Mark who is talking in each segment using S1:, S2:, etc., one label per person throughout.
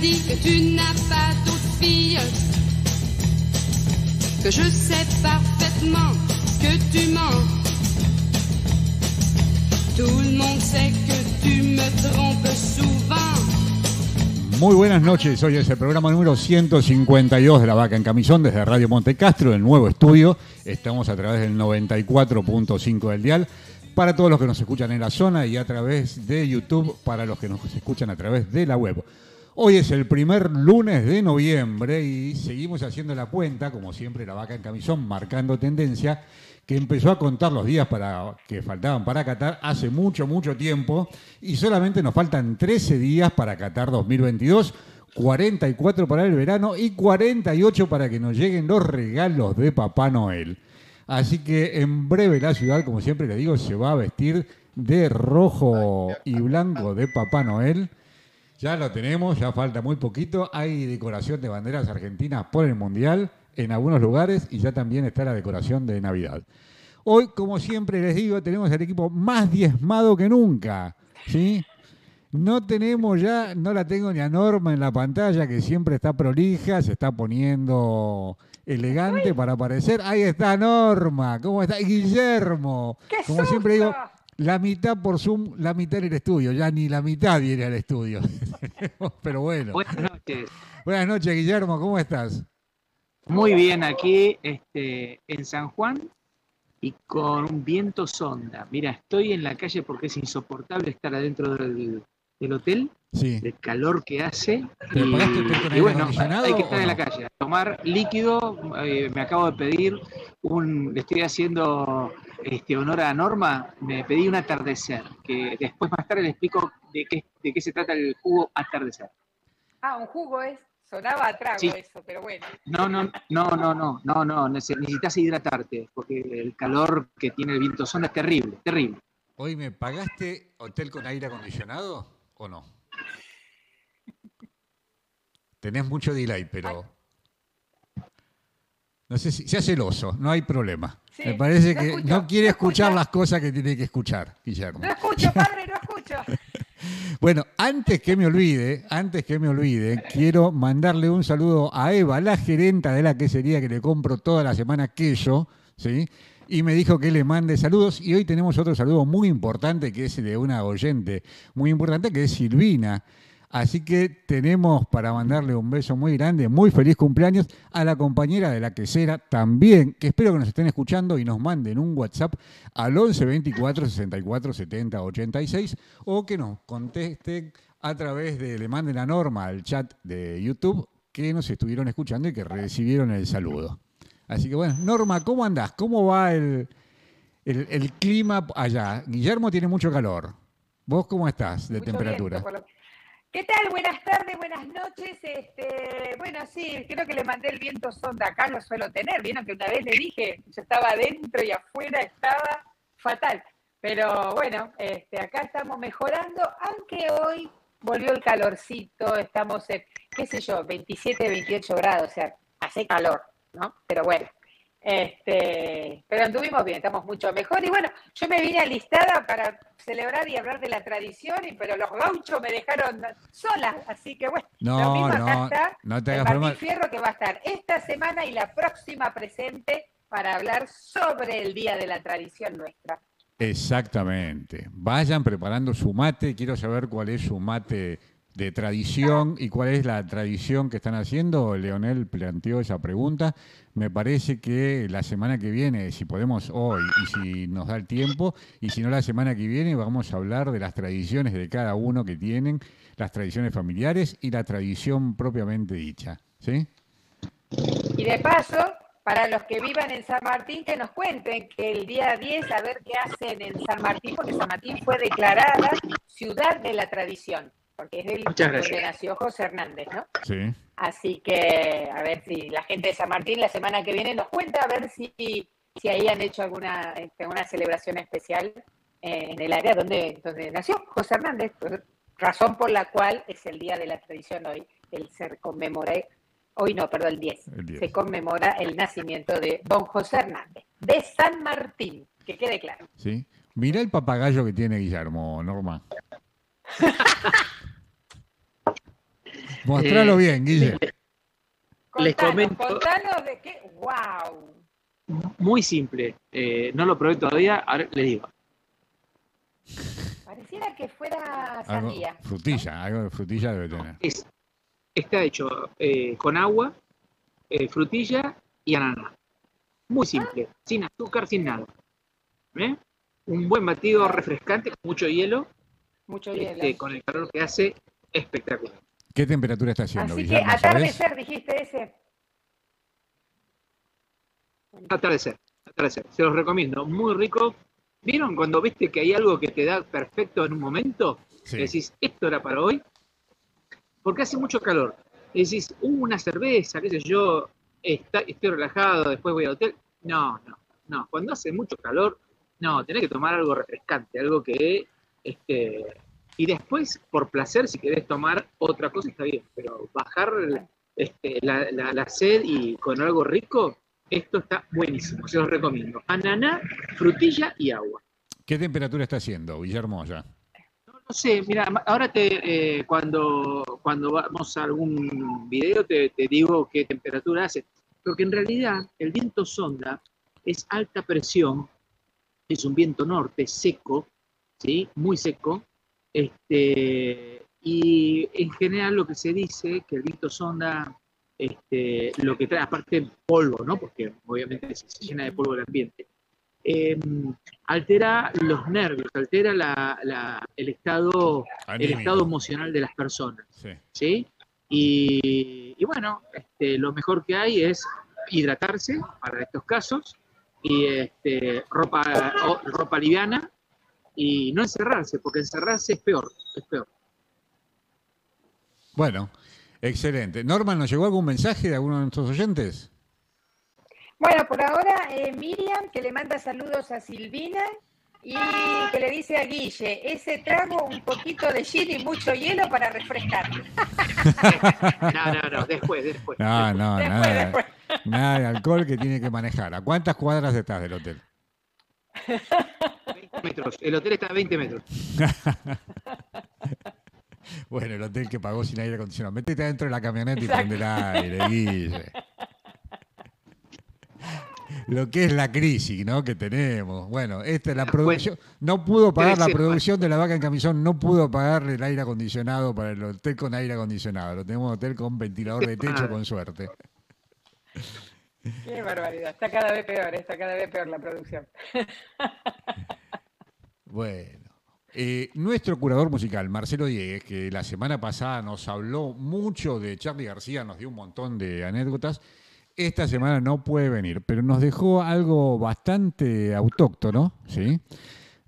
S1: que tu n'as pas d'autre fille, que je sais parfaitement que tu mens. Tout le monde sait que tu me trompes souvent.
S2: Muy buenas noches, hoy es el programa número 152 de La Vaca en Camisón desde Radio Monte Castro, el nuevo estudio. Estamos a través del 94.5 del dial para todos los que nos escuchan en la zona y a través de YouTube para los que nos escuchan a través de la web. Hoy es el primer lunes de noviembre y seguimos haciendo la cuenta, como siempre, La Vaca en Camisón, marcando tendencia que empezó a contar los días para, que faltaban para Qatar hace mucho, mucho tiempo y solamente nos faltan 13 días para Qatar 2022, 44 para el verano y 48 para que nos lleguen los regalos de Papá Noel. Así que en breve la ciudad, como siempre le digo, se va a vestir de rojo y blanco de Papá Noel. Ya lo tenemos, ya falta muy poquito. Hay decoración de banderas argentinas por el Mundial en algunos lugares y ya también está la decoración de Navidad. Hoy, como siempre les digo, tenemos el equipo más diezmado que nunca. ¿sí? No tenemos ya, no la tengo ni a Norma en la pantalla, que siempre está prolija, se está poniendo elegante para aparecer. Ahí está Norma, ¿cómo está? Guillermo, como siempre digo, la mitad por Zoom, la mitad en el estudio, ya ni la mitad viene al estudio. Pero bueno.
S3: Buenas noches.
S2: Buenas noches, Guillermo, ¿cómo estás?
S3: Muy bien, aquí este, en San Juan y con un viento sonda. Mira, estoy en la calle porque es insoportable estar adentro del, hotel,
S2: sí.
S3: el calor que hace.
S2: ¿Te y,
S3: y bueno, hay que estar en la calle, tomar líquido. Eh, me acabo de pedir un, le estoy haciendo este, honor a Norma, me pedí un atardecer, que después más tarde le explico de qué, de qué se trata el jugo atardecer.
S4: Ah, un jugo es. Sonaba a trago eso, pero bueno.
S3: No, no, no, no, no, no, no, necesitas hidratarte, porque el calor que tiene el viento son es terrible, terrible.
S2: Hoy me pagaste hotel con aire acondicionado o no? Tenés mucho delay, pero. No sé si sea celoso, no hay problema. me parece que no quiere escuchar las cosas que tiene que escuchar, Guillermo.
S4: No escucho, padre, no escucho.
S2: Bueno, antes que me olvide, antes que me olvide, quiero mandarle un saludo a Eva, la gerenta de la quesería que le compro toda la semana queso, ¿sí? Y me dijo que le mande saludos. Y hoy tenemos otro saludo muy importante que es de una oyente muy importante que es Silvina. Así que tenemos para mandarle un beso muy grande, muy feliz cumpleaños a la compañera de la quesera también, que espero que nos estén escuchando y nos manden un WhatsApp al 11 24 64 70 86 o que nos contesten a través de, le manden la norma al chat de YouTube que nos estuvieron escuchando y que recibieron el saludo. Así que bueno, Norma, ¿cómo andás? ¿Cómo va el, el, clima allá? Guillermo tiene mucho calor. ¿Vos cómo estás de temperatura?
S4: ¿Qué tal? Buenas tardes, buenas noches. Este, bueno, sí, creo que le mandé el viento sonda acá, lo suelo tener. Vieron que una vez le dije, yo estaba adentro y afuera estaba fatal. Pero bueno, este, acá estamos mejorando, aunque hoy volvió el calorcito, estamos en, qué sé yo, 27, 28 grados, o sea, hace calor, ¿no? Pero bueno, este, pero anduvimos bien, estamos mucho mejor. Y bueno, yo me vine alistada para celebrar y hablar de la tradición, pero los gauchos me dejaron sola, así que bueno,
S2: no, mismo no, está no te
S4: el Fierro que va a estar esta semana y la próxima presente para hablar sobre el Día de la Tradición nuestra.
S2: Exactamente. Vayan preparando su mate, quiero saber cuál es su mate de tradición y cuál es la tradición que están haciendo. Leonel planteó esa pregunta. Me parece que la semana que viene, si podemos hoy y si nos da el tiempo, y si no la semana que viene, vamos a hablar de las tradiciones de cada uno que tienen, las tradiciones familiares y la tradición propiamente dicha. ¿Sí?
S4: Y de paso, para los que vivan en San Martín, que nos cuenten que el día 10 a ver qué hacen en San Martín, porque San Martín fue declarada ciudad de la tradición porque es del donde nació José Hernández, ¿no?
S2: Sí.
S4: Así que a ver si la gente de San Martín la semana que viene nos cuenta, a ver si, si ahí han hecho alguna este, una celebración especial eh, en el área donde, donde nació José Hernández, razón por la cual es el Día de la Tradición hoy, el ser conmemoré, hoy no, perdón, el 10, se conmemora el nacimiento de don José Hernández, de San Martín, que quede claro.
S2: Sí. Mira el papagayo que tiene Guillermo, Norma. Mostralo
S3: Eh,
S2: bien, Guille.
S3: Les
S4: Contanos,
S3: comento-
S4: contanos de qué. ¡Wow!
S3: Muy simple. Eh, no lo probé todavía, ahora les digo.
S4: Pareciera que fuera
S2: Algo-
S4: sandía.
S2: frutilla, algo de frutilla debe tener.
S3: Es, está hecho eh, con agua, eh, frutilla y ananá. Muy simple, sin azúcar, sin nada. ¿Eh? Un buen batido refrescante con mucho hielo,
S4: Mucho hielo.
S3: este, con el calor que hace, espectacular.
S2: ¿Qué temperatura está haciendo,
S4: Así que atardecer, dijiste ese.
S3: Atardecer, atardecer. Se los recomiendo, muy rico. ¿Vieron cuando viste que hay algo que te da perfecto en un momento?
S2: Sí.
S3: Decís, esto era para hoy. Porque hace mucho calor. Decís, uh, una cerveza, qué sé yo, está- estoy relajado, después voy al hotel. No, no, no. Cuando hace mucho calor, no, tenés que tomar algo refrescante, algo que, este, y después, por placer, si querés tomar otra cosa, está bien, pero bajar este, la, la- la sed y con algo rico, esto está buenísimo, se los recomiendo. Ananá, frutilla y agua.
S2: ¿Qué temperatura está haciendo, Guillermo, ya?
S3: No sé, mira, ahora te, eh, cuando, cuando vamos a algún video te, te digo qué temperatura hace. Porque en realidad el viento sonda es alta presión, es un viento norte seco, ¿sí? Muy seco. Este, y en general lo que se dice que el viento sonda este, lo que trae, aparte polvo, ¿no? Porque obviamente se, se llena de polvo el ambiente. em, altera los nervios, altera la- la- el, estado, el estado emocional de las personas,
S2: Sí.
S3: ¿sí? Y, y bueno, este, lo mejor que hay es hidratarse para estos casos y este, ropa, ropa liviana y no encerrarse, porque encerrarse es peor, es peor.
S2: Bueno, excelente. Norman, ¿nos llegó algún mensaje de alguno de nuestros oyentes?
S4: Bueno, por ahora eh, Miriam, que le manda saludos a Silvina y que le dice a Guille, ese trago un poquito de gin y mucho hielo para refrescar.
S3: No, no, no, después, después.
S2: No, no,
S4: Después,
S2: nada,
S4: después.
S2: nada de alcohol que tiene que manejar. ¿A cuántas cuadras estás del hotel?
S3: 20 metros. El hotel está a 20 metros.
S2: Bueno, el hotel que pagó sin aire acondicionado. Métete adentro de la camioneta y prende el aire, Guille. Lo que es la crisis, ¿no? Que tenemos. Bueno, esta es la producción. No pudo pagar la producción de la vaca en camisón, no pudo pagarle el aire acondicionado para el hotel con aire acondicionado. Lo tenemos hotel con ventilador de techo, con suerte.
S4: Qué barbaridad, está cada vez peor, está cada vez peor la producción.
S2: Bueno, eh, nuestro curador musical, Marcelo Diegues, que la semana pasada nos habló mucho de Charlie García, nos dio un montón de anécdotas, esta semana no puede venir, pero nos dejó algo bastante autóctono, ¿sí?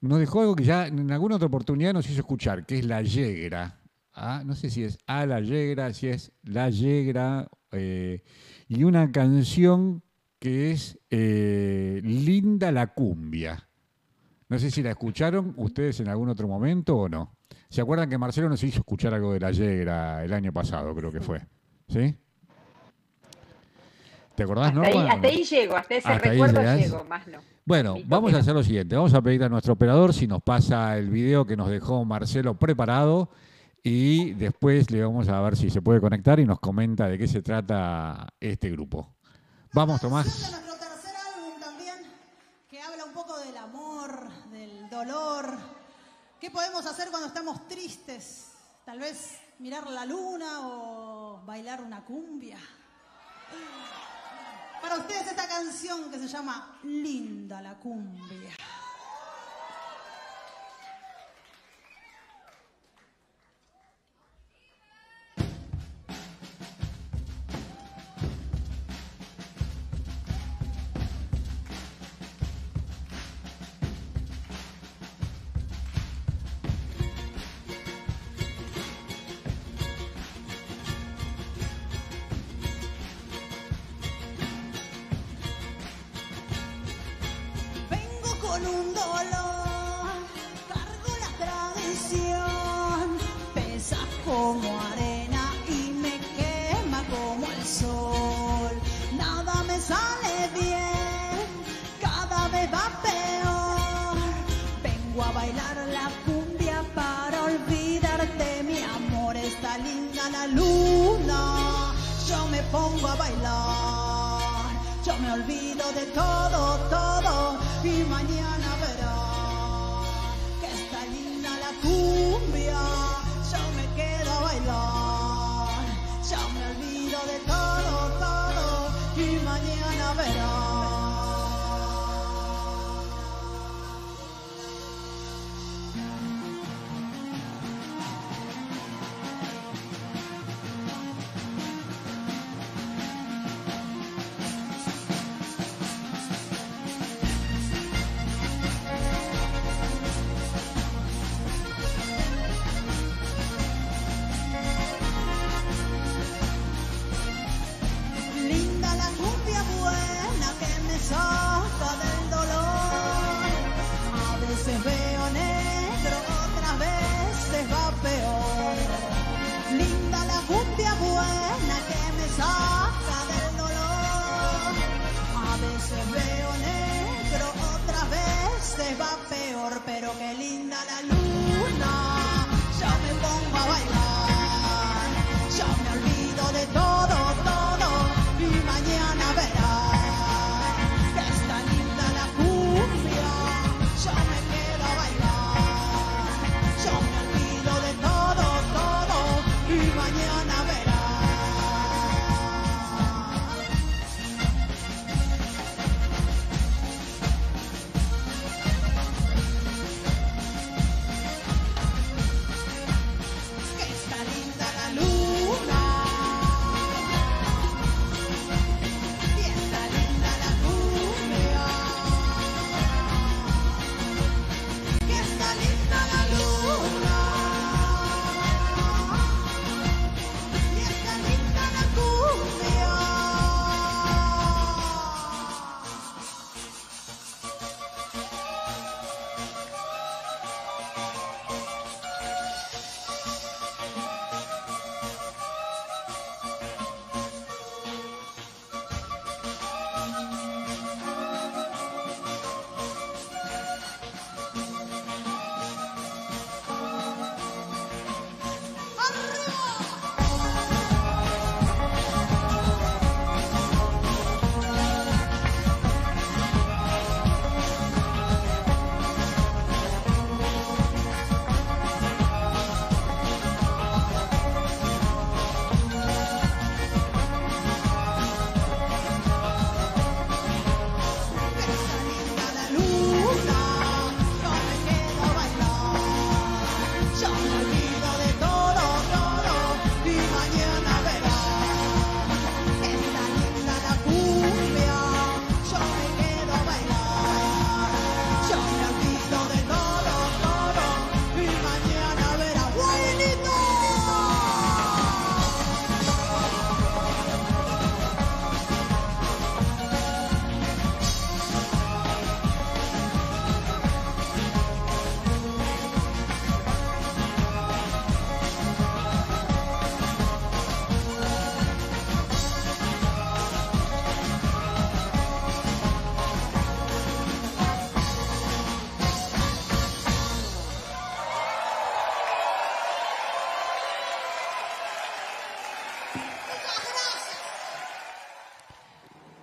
S2: Nos dejó algo que ya en alguna otra oportunidad nos hizo escuchar, que es La Yegra. Ah, no sé si es A La Yegra, si es La Yegra, eh, y una canción que es eh, Linda la Cumbia. No sé si la escucharon ustedes en algún otro momento o no. ¿Se acuerdan que Marcelo nos hizo escuchar algo de la Yegra el año pasado, creo que fue? ¿Sí? ¿Te acordás,
S4: Hasta
S2: no?
S4: ahí, hasta ahí llego, hasta ese
S2: Hasta
S4: recuerdo llego, más no.
S2: Bueno, vamos a hacer lo siguiente. Vamos a pedir a nuestro operador si nos pasa el video que nos dejó Marcelo preparado y después le vamos a ver si se puede conectar y nos comenta de qué se trata este grupo. Vamos, Tomás.
S5: de nuestro tercer álbum también, que habla un poco del amor, del ¿Qué podemos hacer cuando estamos tristes? Tal vez mirar la luna o bailar una cumbia. Para ustedes esta canción que se llama Linda la cumbia.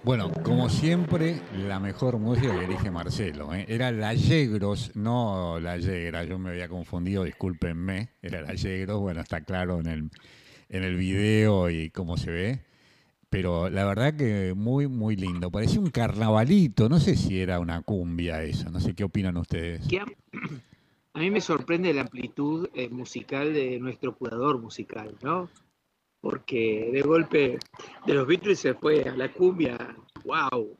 S2: Bueno, como siempre, la mejor música que elige Marcelo. ¿eh? Era la Yegros, no la Yegra. Yo me había confundido, discúlpenme. Era la Yegros. Bueno, está claro en el, en el video y cómo se ve. Pero la verdad que muy, muy lindo. Parecía un carnavalito. No sé si era una cumbia eso. No sé qué opinan ustedes.
S3: A mí me sorprende la amplitud eh, musical de nuestro curador musical, ¿no? Porque de golpe de los Beatles se fue a la cumbia, wow.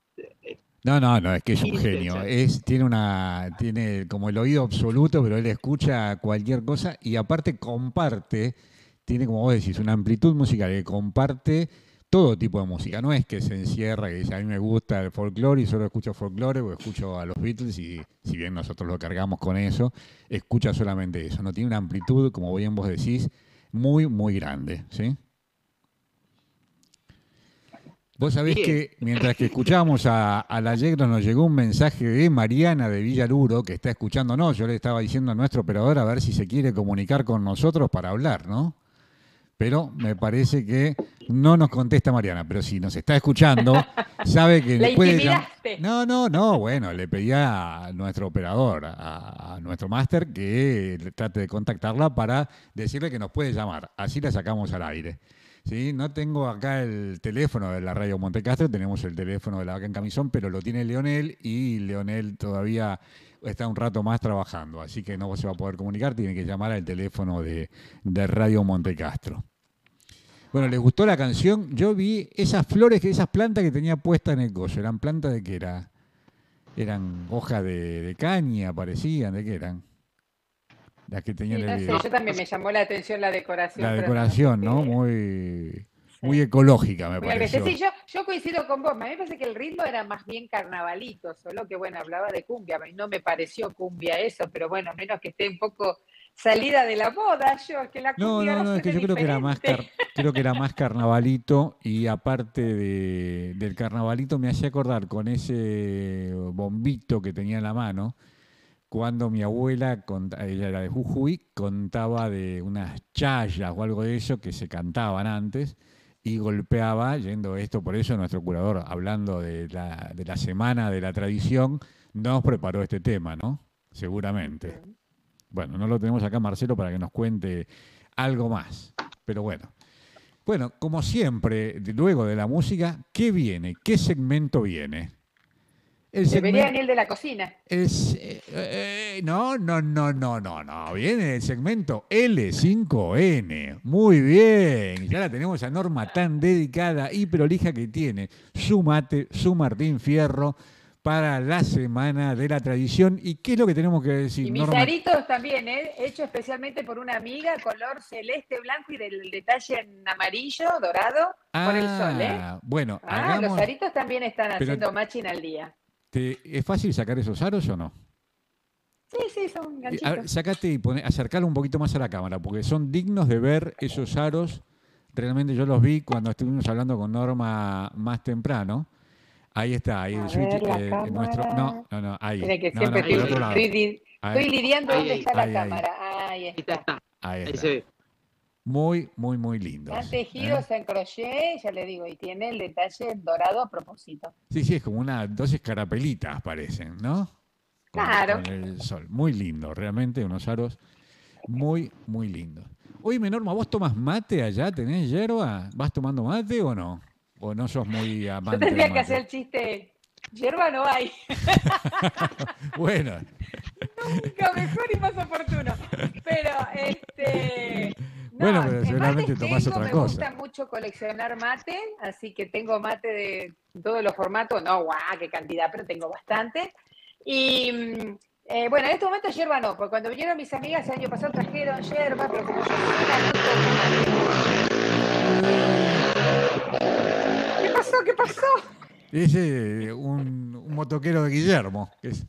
S2: No, no, no, es que es un genio. Es, tiene una, tiene como el oído absoluto, pero él escucha cualquier cosa y aparte comparte, tiene como vos decís, una amplitud musical que comparte todo tipo de música. No es que se encierra y dice, a mí me gusta el folclore y solo escucho folclore o escucho a los Beatles y si bien nosotros lo cargamos con eso, escucha solamente eso. No tiene una amplitud, como bien vos decís, muy, muy grande, ¿sí? Vos sabés
S3: Bien.
S2: que mientras que escuchábamos a, a la Yegro nos llegó un mensaje de Mariana de Villaluro que está escuchándonos. Yo le estaba diciendo a nuestro operador a ver si se quiere comunicar con nosotros para hablar, ¿no? Pero me parece que no nos contesta Mariana, pero si nos está escuchando, sabe que
S4: La
S2: puede. No, no, no, bueno, le pedía a nuestro operador, a, a nuestro máster, que le trate de contactarla para decirle que nos puede llamar. Así la sacamos al aire. ¿Sí? No tengo acá el teléfono de la radio Montecastro, tenemos el teléfono de la vaca en camisón, pero lo tiene Leonel y Leonel todavía está un rato más trabajando, así que no se va a poder comunicar, tiene que llamar al teléfono de, de Radio Montecastro. Bueno, ¿les gustó la canción? Yo vi esas flores, esas plantas que tenía puestas en el coso, ¿eran plantas de qué era? Eran hojas de, de caña, parecían, ¿de qué eran? Las que
S4: Sí, no
S2: el
S4: sé,
S2: video.
S4: yo también me llamó la atención la decoración.
S2: La decoración, ¿no? Muy, muy ecológica, me pareció.
S4: Sí, yo, yo coincido con vos. A mí me parece que el ritmo era más bien carnavalito, solo que bueno, hablaba de cumbia. A mí no me pareció cumbia eso, pero bueno, menos que esté un poco salida de la moda, yo, que la
S2: No,
S4: cumbia
S2: no, no, es que yo creo que era más car- creo que era más carnavalito y aparte de- del carnavalito me hacía acordar con ese bombito que tenía en la mano cuando mi abuela, ella era de Jujuy, contaba de unas chayas o algo de eso que se cantaban antes y golpeaba, yendo esto, por eso nuestro curador, hablando de la, de la semana de la tradición, nos preparó este tema, ¿no? Seguramente. Bueno, no lo tenemos acá Marcelo para que nos cuente algo más, pero bueno. Bueno, como siempre, luego de la música, ¿qué viene? ¿Qué segmento viene? El segmento-
S4: venir de la cocina.
S2: es, eh, eh, no, no, no, no, no, no. Viene el segmento L5N. Muy bien. Ya la tenemos a Norma tan dedicada y prolija que tiene su mate, su Martín Fierro para la semana de la tradición. ¿Y qué es lo que tenemos que decir,
S4: Y mis
S2: Norma?
S4: aritos también, ¿eh? hecho especialmente por una amiga, color celeste, blanco y del detalle en amarillo, dorado, por el sol. ¿eh?
S2: Ah, Bueno,
S4: Ah,
S2: hagamos-
S4: los aritos también están
S2: Pero-
S4: haciendo matching al día.
S2: Te- ¿Es fácil sacar esos aros o no?
S4: Sí, sí, son
S2: Eh, a
S4: ganchitos.
S2: ver, sacate y pone, acercalo un poquito más a la cámara, porque son dignos de ver esos aros. Realmente yo los vi cuando estuvimos hablando con Norma más temprano. Ahí está, ahí
S4: A
S2: el switch.
S4: ver, la
S2: eh, nuestro, no, no, no, ahí.
S4: Que
S2: No, no,
S4: estoy,
S2: Ahí,
S4: lidiando
S3: Ahí,
S4: dónde
S3: ahí,
S4: está la
S2: ahí, ahí.
S4: cámara. Ahí
S3: Ahí
S4: está.
S3: está,
S2: ahí
S3: ahí
S2: está.
S3: se ve.
S2: Muy, muy, muy lindos.
S4: Están tejidos
S2: ¿eh?
S4: en crochet, ya le digo, y tiene el detalle dorado a propósito.
S2: Sí, sí, es como una, dos escarapelitas parecen, ¿no? Con-
S4: Claro.
S2: con el sol. Muy lindo, realmente, unos aros muy, muy lindos. Oye, Norma, ¿vos tomas mate allá? ¿Tenés hierba? ¿Vas tomando mate o no? ¿O no sos muy
S4: Yo
S2: amante
S4: tendría
S2: del
S4: que hacer el chiste, hierba no hay,
S2: Bueno,
S4: nunca mejor y más oportuno. Pero, este... no,
S2: Bueno, pero seguramente tomás
S4: tengo,
S2: otra
S4: me
S2: cosa.
S4: gusta mucho coleccionar mate, así que tengo mate de todos los formatos, no, guau, qué cantidad, pero tengo bastante. Y mm, eh, bueno, en este momento hierba no, porque cuando vinieron mis amigas el año pasado trajeron hierba, pero como yo. ¿Qué pasó? ¿Qué pasó?
S2: ese un, un motoquero de Guillermo. que es-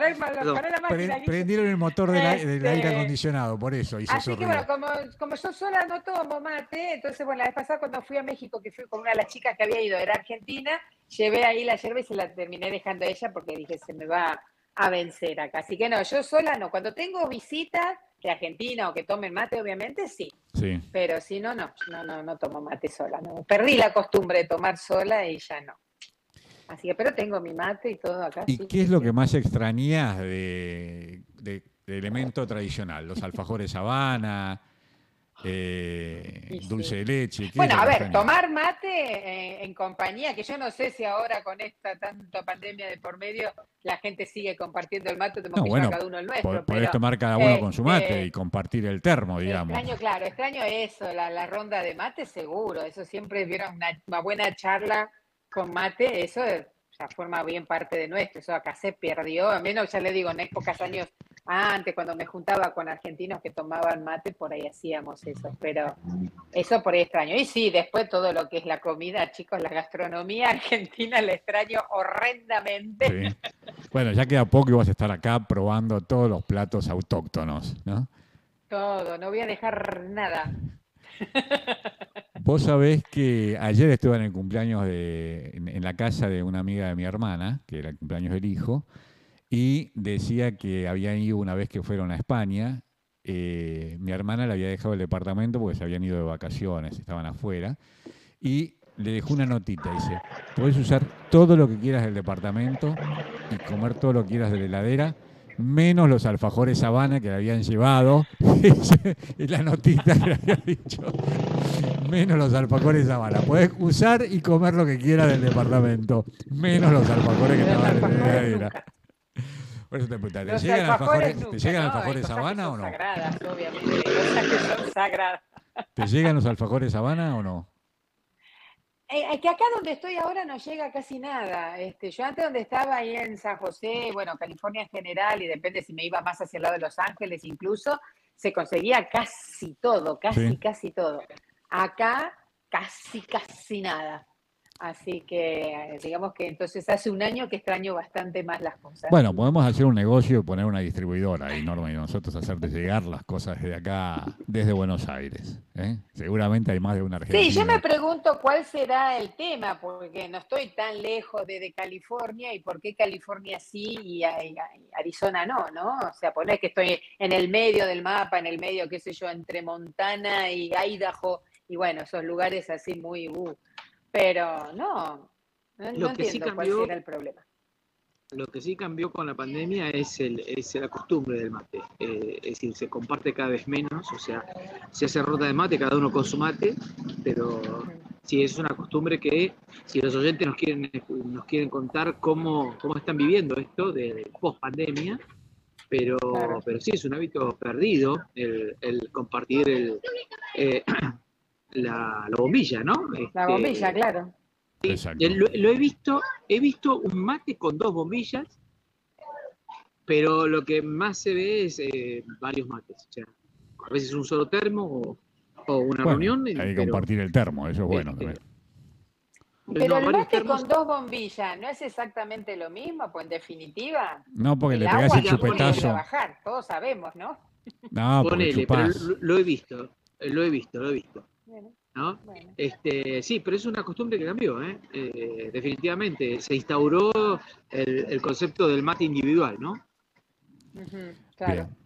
S4: Pará,
S3: Perdón.
S4: pará la máquina.
S2: Prendieron el motor del, ai- del
S4: Este-
S2: aire acondicionado, por eso hizo
S4: Así que bueno, como, como yo sola no tomo mate, entonces bueno, la vez pasada cuando fui a México, que fui con una de las chicas que había ido, era argentina, llevé ahí la yerba y se la terminé dejando a ella porque dije, se me va a vencer acá. Así que no, yo sola no. Cuando tengo visitas de Argentina o que tomen mate, obviamente sí,
S2: Sí.
S4: pero si no, no, no, no, no tomo mate sola. No. Perdí la costumbre de tomar sola y ya no. Así que, pero tengo mi mate y todo acá.
S2: ¿Y
S4: sí,
S2: qué es lo que más extrañas de, de- de elemento tradicional? Los alfajores Habana, eh,
S4: Y sí.
S2: dulce de leche. ¿qué es
S4: Bueno, a ver,
S2: extrañas?
S4: tomar mate eh, en compañía, que yo no sé si ahora con esta tanta pandemia de por medio la gente sigue compartiendo el mate,
S2: No, bueno,
S4: cada uno el nuestro.
S2: Po- Podés
S4: pero
S2: tomar cada uno con su mate
S4: este,
S2: y compartir el termo, digamos.
S4: Extraño, claro, extraño eso, la, la ronda de mate seguro, eso siempre vieron una, una buena charla con mate, eso ya forma bien parte de nuestro, eso acá se perdió, a menos ya le digo, en épocas años antes, cuando me juntaba con argentinos que tomaban mate, por ahí hacíamos eso, pero eso por ahí extraño. Y sí, después todo lo que es la comida, chicos, la gastronomía argentina la extraño horrendamente.
S2: Sí. Bueno, ya queda poco y vas a estar acá probando todos los platos autóctonos, ¿no?
S4: Todo, no voy a dejar nada.
S2: Vos sabés que ayer estuve en el cumpleaños de, en, la casa de una amiga de mi hermana, que era el cumpleaños del hijo, y decía que habían ido una vez que fueron a España. Eh, mi hermana le había dejado el departamento porque se habían ido de vacaciones, estaban afuera, y le dejó una notita, dice, puedes usar todo lo que quieras del departamento y comer todo lo que quieras de la heladera, menos los alfajores sabana que le habían llevado, y la notita que le había dicho, menos los alfajores sabana, puedes usar y comer lo que quieras del departamento, menos los alfajores que estaban en la heladera. Por eso te preguntaba, ¿te llegan alfajores, ¿te sabana o no?
S4: Sagradas, obviamente. cosas que son sagradas.
S2: ¿Te llegan los alfajores sabana o no?
S4: Eh, que acá donde estoy ahora no llega casi nada. Este, yo antes donde estaba ahí en San José, bueno, California en general, y depende si me iba más hacia el lado de Los Ángeles incluso, se conseguía casi todo, casi,
S2: Sí.
S4: casi todo. Acá casi, casi nada. Así que digamos que entonces hace un año que extraño bastante más las cosas.
S2: Bueno, podemos hacer un negocio y poner una distribuidora ahí, Norma, y nosotros hacerte llegar las cosas desde acá, desde Buenos Aires. ¿eh? Seguramente hay más de una Argentina.
S4: Sí, yo me pregunto cuál será el tema, porque no estoy tan lejos de, de California y por qué California sí y, y y Arizona no, ¿no? O sea, poner que estoy en el medio del mapa, en el medio, qué sé yo, entre Montana y Idaho, y bueno, esos lugares así muy... uh, pero no, no,
S3: Lo
S4: no
S3: que sí
S4: entiendo cuál
S3: cambió-
S4: será el problema.
S3: Lo que sí cambió con la pandemia es, el, es la costumbre del mate. Eh, es decir, se comparte cada vez menos, o sea, se hace ronda de mate, cada uno con su mate, pero sí es una costumbre que si los oyentes nos quieren, nos quieren contar cómo, cómo están viviendo esto de, post pandemia, pero,
S4: Claro.
S3: pero sí es un hábito perdido el, el compartir el, eh, la, la bombilla, ¿no?
S4: La
S3: Este,
S4: bombilla, claro.
S2: Exacto.
S3: Lo, lo he visto, he visto un mate con dos bombillas, pero lo que más se ve es eh, varios mates. O sea, a veces un solo termo o, o una
S2: Bueno,
S3: reunión.
S2: hay que
S3: pero-
S2: compartir el termo, eso es bueno.
S3: Este,
S2: también.
S4: Pero
S3: no,
S4: el mate
S3: termos.
S4: con dos bombillas no es exactamente lo mismo, pues en definitiva...
S2: No, porque
S4: el
S2: le
S4: agua
S2: pegás el
S3: ya
S4: no puede
S2: chupetazo.
S4: trabajar, todos sabemos, ¿no?
S2: No,
S3: Ponele, pero lo, lo he visto, lo he visto, lo he visto.
S4: Bueno,
S3: ¿no?
S4: bueno.
S3: Este, sí, pero es una costumbre que cambió, ¿eh? Eh, definitivamente. Se instauró el, el concepto del mate individual, ¿no?
S4: Claro.
S2: Bien.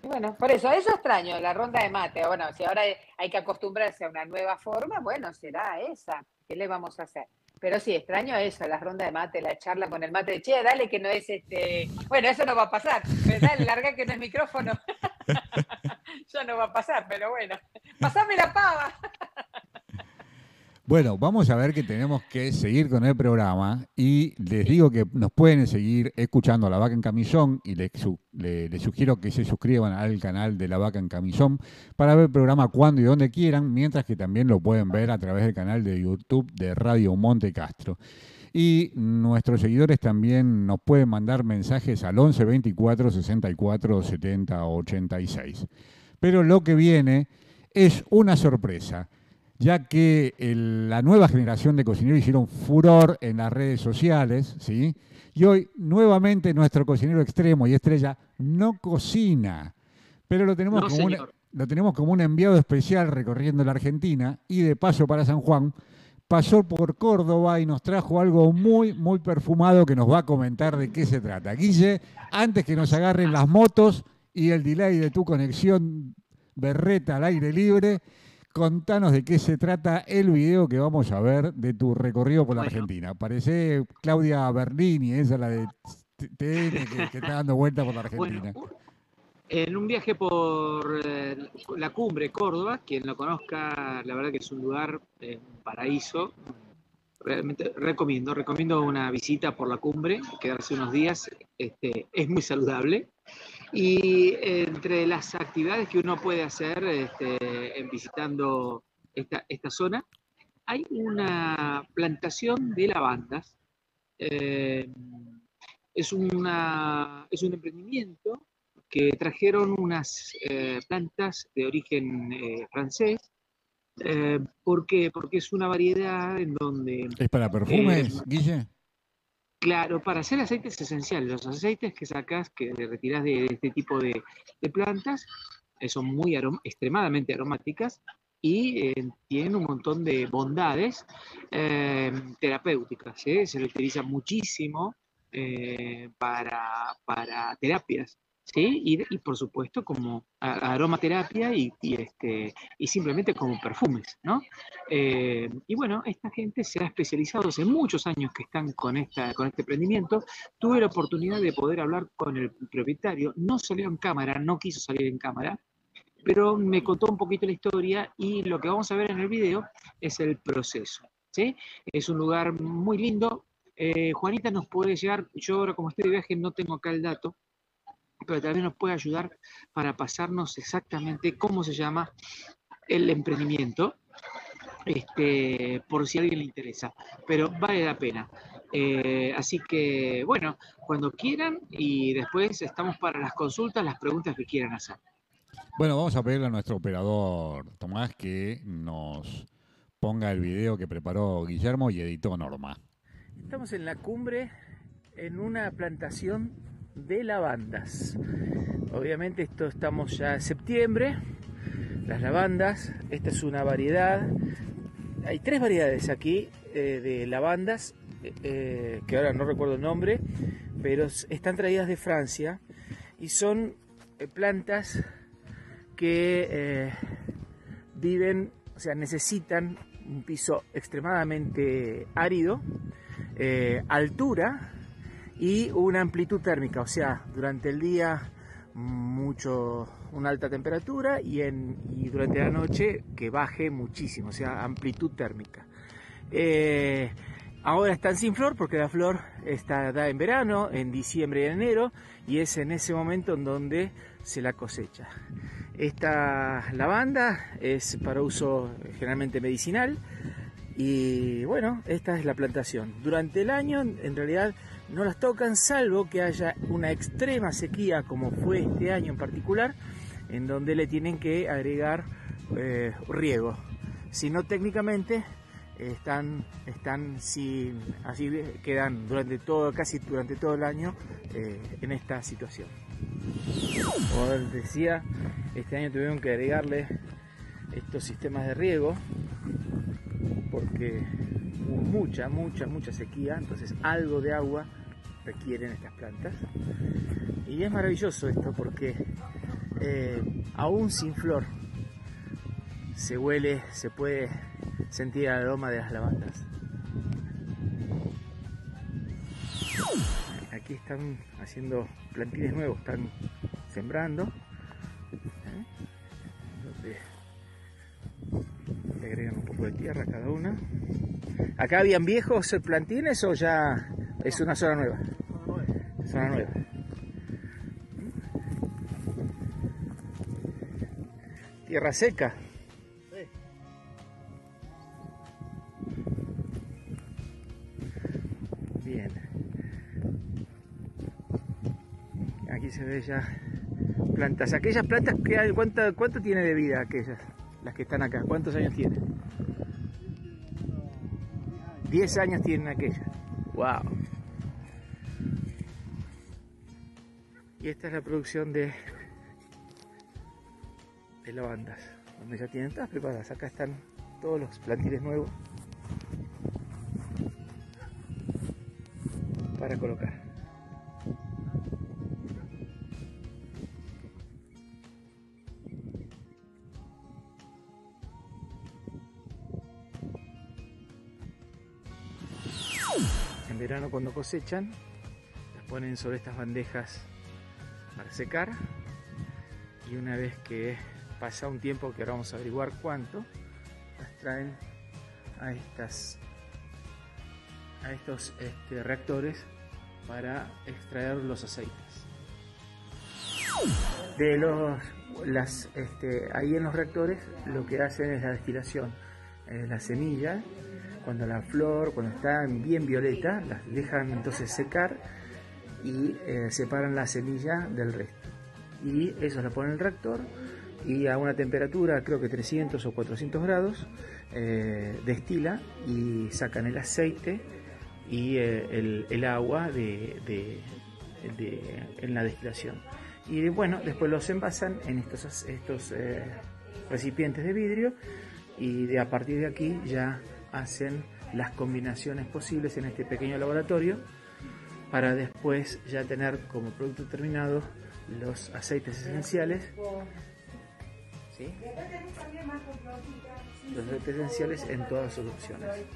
S4: Bueno, por eso, eso extraño, la ronda de mate. Bueno, si ahora hay que acostumbrarse a una nueva forma, bueno, será esa. ¿Qué le vamos a hacer? Pero sí, extraño eso, la ronda de mate, la charla con el mate de che, dale que no es este. Bueno, eso no va a pasar. Pero Dale, larga que no es micrófono. ya no va a pasar, pero bueno. Pasame la pava.
S2: Bueno, vamos a ver que tenemos que seguir con el programa y les digo que nos pueden seguir escuchando a La Vaca en Camisón y les, su- les sugiero que se suscriban al canal de La Vaca en Camisón para ver el programa cuando y donde quieran, mientras que también lo pueden ver a través del canal de YouTube de Radio Monte Castro. Y nuestros seguidores también nos pueden mandar mensajes al 11 24 64 70 86. Pero lo que viene es una sorpresa ya que el- la nueva generación de cocineros hicieron furor en las redes sociales, ¿sí? Y hoy nuevamente nuestro cocinero extremo y estrella no cocina, pero lo tenemos,
S3: No,
S2: como, lo tenemos como un enviado especial recorriendo la Argentina y de paso para San Juan pasó por Córdoba y nos trajo algo muy, muy perfumado que nos va a comentar de qué se trata. Guille, antes que nos agarren las motos y el delay de tu conexión berreta al aire libre, contanos de qué se trata el video que vamos a ver de tu recorrido por la
S3: Bueno.
S2: Argentina. Parece Claudia Bernini, esa la de TN que, que está dando vuelta por la Argentina.
S3: Bueno, en un viaje por eh, la cumbre Córdoba, quien lo conozca, la verdad que es un lugar, eh, un paraíso. Realmente recomiendo, recomiendo una visita por la cumbre, quedarse unos días, este, es muy saludable. Y entre las actividades que uno puede hacer este, en visitando esta, zona, hay una plantación de lavandas. Eh, es, una, es un emprendimiento que trajeron unas eh, plantas de origen eh, francés. Eh, ¿Por qué? Porque es una variedad en donde,
S2: ¿Es para perfumes,
S3: Eh,
S2: Guille?
S3: claro, para hacer aceites esenciales, los aceites que sacas, que retirás de este tipo de, de plantas, son muy arom- extremadamente aromáticas y eh, tienen un montón de bondades eh, terapéuticas. ¿eh? Se lo utiliza muchísimo para, para terapias. ¿Sí? Y, por supuesto como aromaterapia y, este, y simplemente como perfumes, ¿no? Eh, y bueno, esta gente se ha especializado hace muchos años que están con, esta, con este emprendimiento. Tuve la oportunidad de poder hablar con el propietario, no salió en cámara, no quiso salir en cámara, pero me contó un poquito la historia y lo que vamos a ver en el video es el proceso. ¿sí? Es un lugar muy lindo. Eh, Juanita nos puede llegar, yo ahora como estoy de viaje no tengo acá el dato, pero también nos puede ayudar para pasarnos exactamente cómo se llama el emprendimiento, este, por si a alguien le interesa, pero vale la pena. Eh, así que, bueno, cuando quieran y después estamos para las consultas, las preguntas que quieran hacer.
S2: Bueno, vamos a pedirle a nuestro operador Tomás que nos ponga el video que preparó Guillermo y editó Norma.
S6: Estamos en la cumbre, en una plantación de lavandas. Obviamente esto estamos ya en septiembre. Las lavandas, esta es una variedad. Hay tres variedades aquí eh, de lavandas, eh, eh, que ahora no recuerdo el nombre, pero están traídas de Francia y son plantas que viven, o sea, necesitan un piso extremadamente árido, altura y una amplitud térmica, o sea, durante el día mucho una alta temperatura y, en, durante la noche que baje muchísimo, o sea, amplitud térmica. Eh, ahora están sin flor porque la flor está da en verano, en diciembre y enero, y es en ese momento en donde se la cosecha. Esta lavanda es para uso generalmente medicinal y bueno, esta es la plantación. Durante el año en realidad no las tocan salvo que haya una extrema sequía como fue este año en particular, en donde le tienen que agregar eh, riego. Si no técnicamente están, están sin, así quedan durante todo, casi durante todo el año eh, en esta situación. Como decía, este año tuvieron que agregarle estos sistemas de riego porque hubo mucha, mucha, mucha sequía, entonces algo de agua requieren estas plantas. Y es maravilloso esto porque eh, aún sin flor se huele, se puede sentir el aroma de las lavandas. Aquí están haciendo plantines nuevos, están sembrando. ¿eh? Le agregan un poco de tierra a cada una. ¿Acá habían viejos plantines o ya es una zona nueva? Zona nueva. Tierra seca. se ve ya plantas. Aquellas plantas, que ¿cuánto, ¿cuánto tiene de vida aquellas? Las que están acá, ¿cuántos años tienen? 10 años tienen aquellas. ¡Wow! Y esta es la producción de, lavandas, donde ya tienen todas preparadas. Acá están todos los plantines nuevos para colocar. verano cuando cosechan, las ponen sobre estas bandejas para secar y una vez que pasa un tiempo que ahora vamos a averiguar cuánto, las traen a estas a estos este, reactores para extraer los aceites. De los las este, ahí en los reactores lo que hacen es la destilación, eh, la semilla cuando la flor, cuando está bien violeta, las dejan entonces secar y eh, separan la semilla del resto. Y eso la ponen en el reactor y a una temperatura, creo que 300 o 400 grados, eh, destila y sacan el aceite y eh, el, agua de, en la destilación. Y bueno, después los envasan en estos, estos recipientes de vidrio y de, a partir de aquí ya hacen las combinaciones posibles en este pequeño laboratorio para después ya tener como producto terminado los aceites esenciales. ¿sí? Los aceites esenciales en todas sus opciones.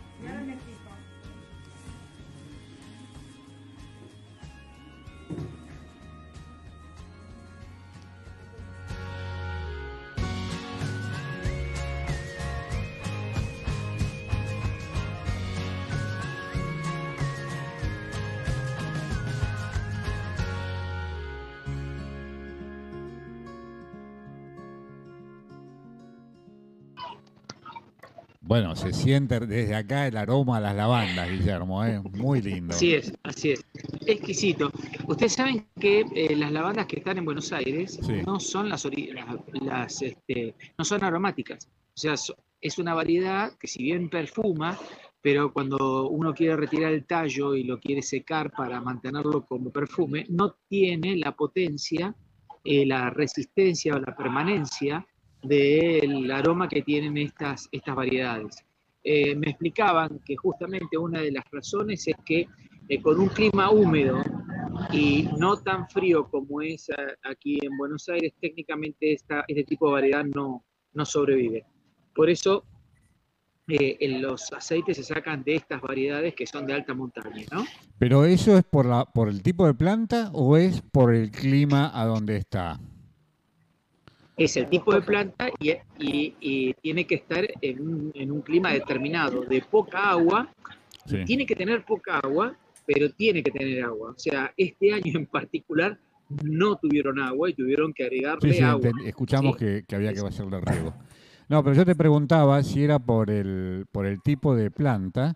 S2: Bueno, se siente desde acá el aroma a las lavandas, Guillermo, ¿eh? muy lindo.
S3: Así es, así es. Exquisito. Ustedes saben que eh, las lavandas que están en Buenos Aires
S2: Sí.
S3: no son las, las, las, este, no son aromáticas. O sea, es una variedad que si bien perfuma, pero cuando uno quiere retirar el tallo y lo quiere secar para mantenerlo como perfume, no tiene la potencia, eh, la resistencia o la permanencia del aroma que tienen estas, estas variedades. Eh, me explicaban que justamente una de las razones es que eh, con un clima húmedo y no tan frío como es aquí en Buenos Aires, técnicamente esta, este tipo de variedad no, no sobrevive. Por eso eh, en los aceites se sacan de estas variedades que son de alta montaña, ¿no?
S2: ¿Pero eso es por, la, por el tipo de planta o es por el clima a donde está?
S3: Es el tipo de planta y, y- y tiene que estar en un, en un clima determinado, de poca agua,
S2: Sí.
S3: tiene que tener poca agua, pero tiene que tener agua. O sea, este año en particular no tuvieron agua y tuvieron que agregarle
S2: Sí, sí,
S3: agua.
S2: escuchamos que, que había que hacerle riego. No, pero yo te preguntaba si era por el, por el tipo de planta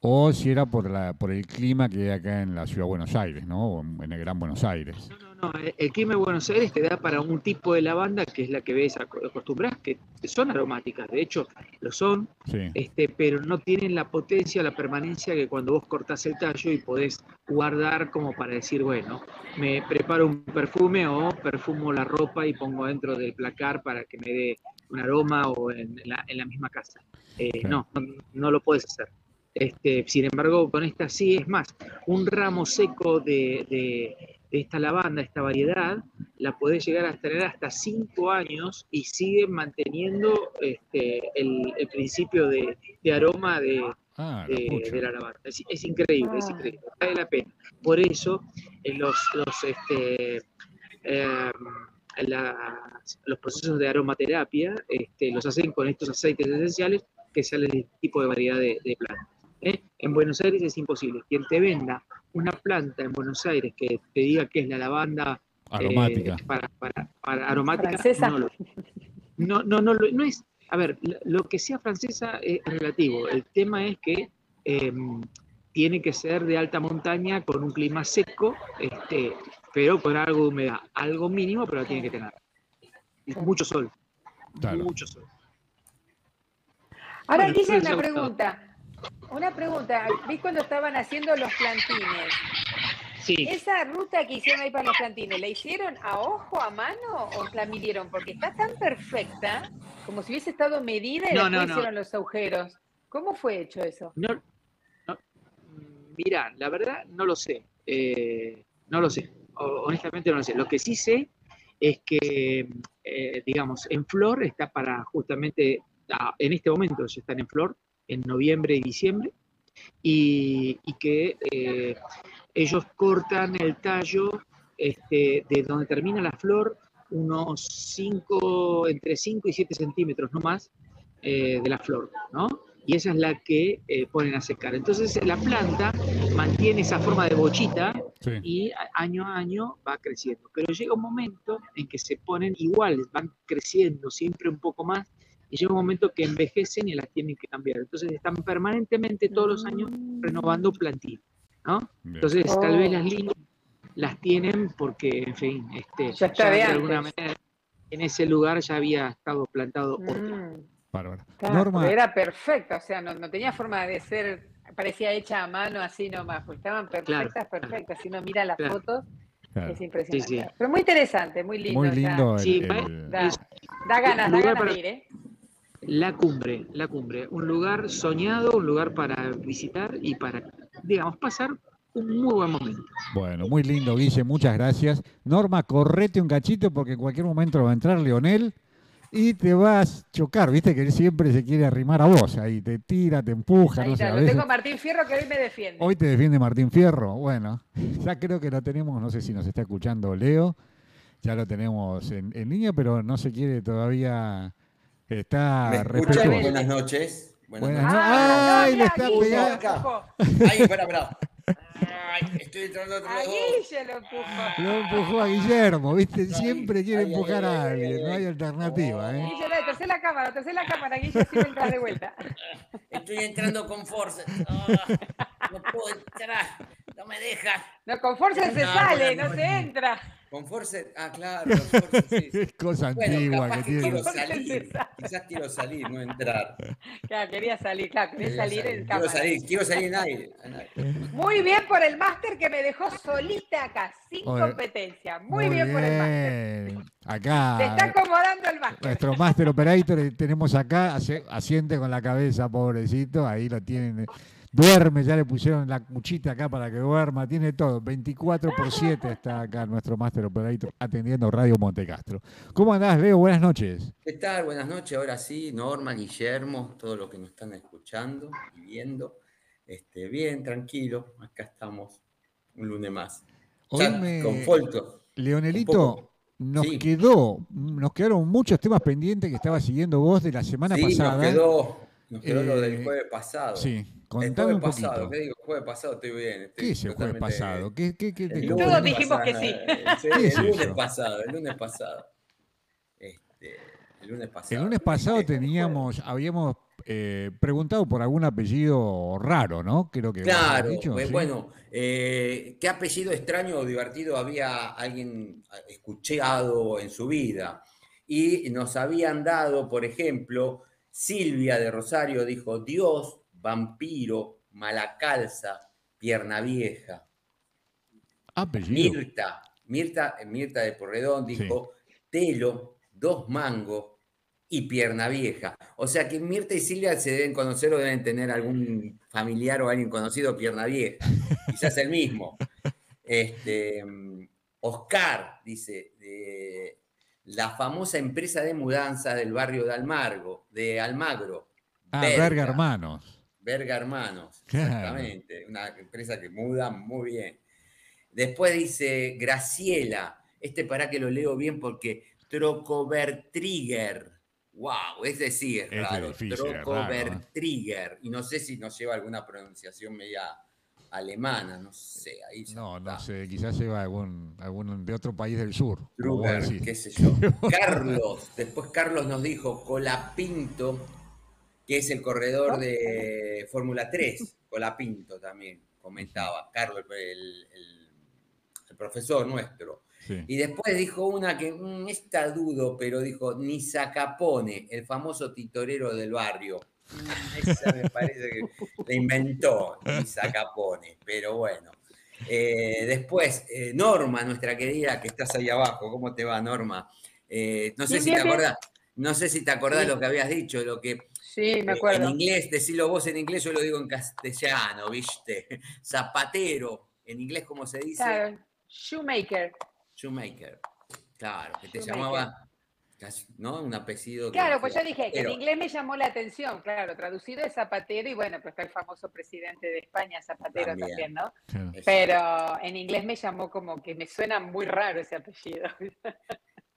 S2: o si era por, la, por el clima que hay acá en la ciudad de Buenos Aires, ¿no? O en en el Gran Buenos Aires.
S3: No, no, no. El clima de Buenos Aires te da para un tipo de lavanda que es la que ves aco- acostumbrás, que son aromáticas, de hecho lo son,
S2: Sí.
S3: este, pero no tienen la potencia, la permanencia que cuando vos cortás el tallo y podés guardar como para decir, bueno, me preparo un perfume o perfumo la ropa y pongo dentro del placar para que me dé un aroma o en la, en la misma casa. Eh, no, no, no lo puedes hacer. Este, sin embargo, con esta sí es más, un ramo seco de esta lavanda, esta variedad, la podés llegar a tener hasta cinco años y sigue manteniendo este, el, el principio de, de aroma de,
S2: Ah, la
S3: de, la lavanda. Es, es increíble, es
S4: Ah.
S3: increíble, vale la pena. Por eso eh, los, los, este, eh, las- los procesos de aromaterapia este, los hacen con estos aceites esenciales que salen de este tipo de variedad de, de plantas. ¿Eh? En Buenos Aires es imposible. Quien te venda una planta en Buenos Aires que te diga que es la lavanda eh,
S2: Aromática.
S3: para, para, para aromática,
S4: Francesa.
S3: no lo no, no, no, es. A ver, lo- que sea francesa es relativo. El tema es que eh, tiene que ser de alta montaña con un clima seco, este, pero con algo de humedad. Algo mínimo, pero la tiene que tener. Y mucho sol.
S2: Claro.
S3: Mucho sol.
S4: Ahora,
S3: Bueno, entonces
S4: una pregunta. Una pregunta. Vi cuando estaban haciendo los plantines.
S3: Sí.
S4: ¿Esa ruta que hicieron ahí para los plantines, ¿la hicieron a ojo, a mano o la midieron? Porque está tan perfecta, como si hubiese estado medida y
S3: No, no, no.
S4: hicieron los agujeros. ¿Cómo fue hecho eso?
S3: No, mirá, la verdad no lo sé. Eh, no lo sé. Honestamente no lo sé. Lo que sí sé es que, eh, digamos, en flor está para justamente, ah, en este momento ya están en flor, en noviembre y diciembre, y, y que eh, ellos cortan el tallo este, de donde termina la flor unos 5, entre 5 y 7 centímetros, no más, eh, de la flor, ¿no? Y esa es la que eh, ponen a secar. Entonces la planta mantiene esa forma de bochita
S2: Sí.
S3: y año a año va creciendo. Pero llega un momento en que se ponen iguales, van creciendo siempre un poco más, y llega un momento que envejecen y las tienen que cambiar. Entonces están permanentemente todos los años renovando plantín, ¿no?
S2: Bien.
S3: Entonces tal vez
S4: Oh.
S3: las líneas las tienen porque, en fin, este,
S4: Ya está de
S3: alguna manera en ese lugar ya había estado plantado otro.
S4: Mm,
S2: Bárbaro.
S4: claro,
S2: Norma,
S4: porque era perfecta, o sea, no, no tenía forma de ser, parecía hecha a mano así nomás, pues estaban perfectas,
S3: Claro,
S4: perfectas. Si uno mira las
S3: claro.
S4: fotos,
S2: claro,
S4: es impresionante.
S3: Sí, sí.
S4: Pero muy interesante, muy lindo.
S2: muy
S4: o sea,
S2: lindo el-
S3: Sí,
S2: el-
S4: da, ganas, da ganas
S3: para-
S4: de ir, ¿eh?
S3: La cumbre, la cumbre, un lugar soñado, un lugar para visitar y para, digamos, pasar un muy buen momento.
S2: Bueno, muy lindo, Guille, muchas gracias. Norma, correte un cachito porque en cualquier momento va a entrar Leonel y te vas a chocar, viste que él siempre se quiere arrimar a vos, ahí te tira, te empuja,
S4: Ahí
S2: no sé,
S4: está, lo
S2: veces-
S4: tengo a Martín Fierro que hoy me defiende.
S2: Hoy te defiende Martín Fierro. Bueno, ya creo que lo tenemos, no sé si nos está escuchando Leo, ya lo tenemos en, en línea, pero no se quiere todavía, está
S7: ¿Me escuchan? Buenas noches. Buenas
S2: Buenas
S7: noches.
S4: Ah,
S2: Ay, le está pegando.
S7: Ahí, espera, espera. Ay, estoy entrando a otro
S4: A
S7: lado.
S4: Guille lo empujó.
S2: Lo empujó a Guillermo, viste, siempre quiere
S7: ay,
S2: empujar
S7: ay,
S2: a
S7: ay,
S2: alguien,
S7: ay,
S2: no hay
S7: ay.
S2: alternativa, ¿eh?
S4: Guille, dale, tercé la cámara, tercé la cámara, Guille, así me entras de vuelta.
S7: Estoy entrando con fuerza. Ah, no puedo entrar. No me deja.
S4: No, con fuerza se
S7: No,
S4: sale,
S7: no,
S4: no
S7: no.
S4: se entra.
S7: Con fuerza. Ah, claro, con fuerza, sí.
S2: Es cosa
S7: Bueno,
S2: antigua que tiene.
S7: quiero salir. Quizás quiero salir, no entrar.
S4: Claro, quería salir, claro, quería
S7: Quería
S4: salir en
S7: Quiero
S4: cámara.
S7: salir, quiero salir en aire. en aire.
S4: Muy bien por el máster que me dejó solita acá, sin
S2: Oye,
S4: competencia. Muy, bien, por el máster.
S2: bien.
S4: Se está
S2: Acá,
S4: acomodando el máster.
S2: nuestro Master Operator eh, tenemos acá, asiente con la cabeza, pobrecito, ahí lo tienen. Duerme, ya le pusieron la cuchita acá para que duerma, tiene todo. 24 por 7 está acá nuestro Master Operator atendiendo Radio Montecastro. ¿Cómo andás, Leo? Buenas noches.
S7: ¿Qué tal? Buenas noches. Ahora sí, Norma, Guillermo, todos los que nos están escuchando y viendo. Este, bien, tranquilo. Acá estamos un lunes más.
S2: Hoy me-
S7: Con Folto.
S2: Leonelito, nos
S7: Sí.
S2: quedó, nos quedaron muchos temas pendientes que estaba siguiendo vos de la semana
S7: sí,
S2: pasada.
S7: nos quedó, nos quedó lo
S2: Eh,
S7: del jueves pasado.
S2: Sí,
S7: el
S2: contame
S7: jueves
S2: un poquito.
S7: pasado, ¿qué digo? Jueves pasado estoy bien. estoy
S2: ¿Qué es el jueves pasado? ¿Qué, qué, qué te?
S4: Todos dijimos que
S7: pasado,
S4: sí.
S7: eh, sí,
S2: ¿Qué es
S7: el lunes
S2: eso?
S7: pasado, el lunes pasado. Este, el lunes pasado.
S2: El lunes pasado teníamos, habíamos eh, preguntado por algún apellido raro, ¿no? Creo que
S7: Claro,
S2: dicho,
S7: pues
S2: ¿sí?
S7: bueno, eh, ¿qué apellido extraño o divertido había alguien escuchado en su vida? Y nos habían dado, por ejemplo, Silvia de Rosario dijo Dios, vampiro, malacalza, pierna vieja.
S2: Apellido.
S7: Mirta, Mirta, Mirta de Porredón dijo Telo, dos mangos y pierna vieja. O sea que Mirta y Silvia se deben conocer o deben tener algún familiar o alguien conocido pierna vieja. Quizás el mismo. Este, mm, Oscar dice, la famosa empresa de mudanza del barrio de Almargo, de Almagro.
S2: Ah, Verga Hermanos.
S7: Verga Hermanos,
S2: Claro.
S7: exactamente. Una empresa que muda muy bien. Después dice Graciela, este para que lo leo bien porque Trocovertrigger. Wow, es decir,
S2: Este
S7: raro.
S2: difícil, es raro, ¿eh?
S7: Y no sé si nos lleva alguna pronunciación media alemana, no sé. Ahí
S2: No, no
S7: está.
S2: sé, quizás lleva algún, algún de otro país del sur.
S7: Truber, qué sé yo. Carlos, después Carlos nos dijo Colapinto, que es el corredor de Fórmula 3. Colapinto también comentaba, Carlos, el, el- el profesor nuestro.
S2: Sí.
S7: Y después dijo una que, mm, esta dudo, pero dijo Nisacapone, el famoso titorero del barrio. Esa me parece que la inventó Nisacapone, pero bueno. Eh, después, eh, Norma, nuestra querida, que estás ahí abajo, ¿cómo te va, Norma? Eh, no sé si te acordás, no sé si te acordás
S4: Sí.
S7: lo que habías dicho, lo que
S4: Sí, me
S7: eh, En
S4: acuerdo.
S7: inglés, decilo vos en inglés, yo lo digo en castellano, ¿viste? Zapatero, en inglés, ¿cómo se dice?
S4: Claro, Shoemaker.
S7: Shoemaker. Claro, que te
S4: Shoemaker.
S7: llamaba, casi- ¿no? Un apellido. que
S4: Claro, pues yo dije que en inglés me llamó la atención, claro, traducido es Zapatero y bueno, pues está el famoso presidente de España, Zapatero
S7: También.
S4: también, ¿no? Pero en inglés me llamó como que me suena muy raro ese apellido.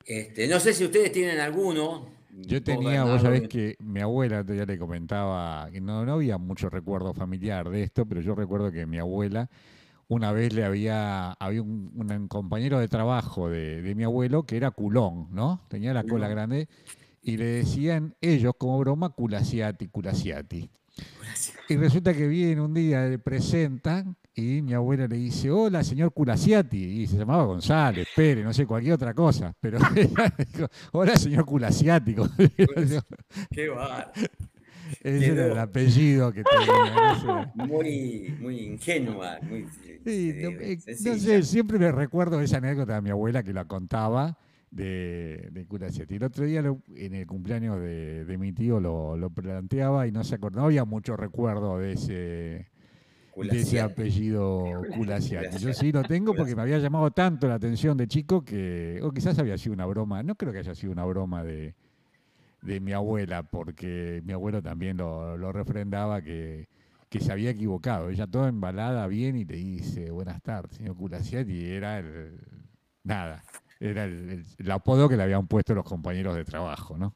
S7: Este, no sé si ustedes tienen alguno.
S2: Yo tenía, vos sabés
S7: que-
S2: que mi abuela, ya le comentaba, que no, no había mucho recuerdo familiar de esto, pero yo recuerdo que mi abuela una vez le había, había un, un compañero de trabajo de, de mi abuelo que era culón, ¿no? Tenía la cola grande y le decían ellos como broma culasiati, culasiati. Y resulta que viene un día, le presentan y mi abuela le dice, hola, señor Culasiati. Y se llamaba González, Pérez, no sé, cualquier otra cosa. Pero ella dijo, hola, señor Culasiati.
S7: Qué bar.
S2: Ese era el apellido que tenía.
S7: Muy, muy ingenua, muy
S2: Sí,
S7: eh,
S2: no, eh, no
S7: sencilla.
S2: sé, siempre me recuerdo esa anécdota de mi abuela que la contaba de, de Culasiati. El otro día, lo- en el cumpleaños de, de mi tío, lo, lo planteaba y no se acordaba. No había mucho recuerdo de ese, de ese apellido Culasiati. Yo sí lo tengo porque me había llamado tanto la atención de chico que, o quizás había sido una broma, no creo que haya sido una broma de, de mi abuela, porque mi abuelo también lo, lo refrendaba que, que, se había equivocado. Ella toda embalada bien y te dice, buenas tardes, señor Culasiati, y era el, nada, era el, apodo que le habían puesto los compañeros de trabajo, ¿no?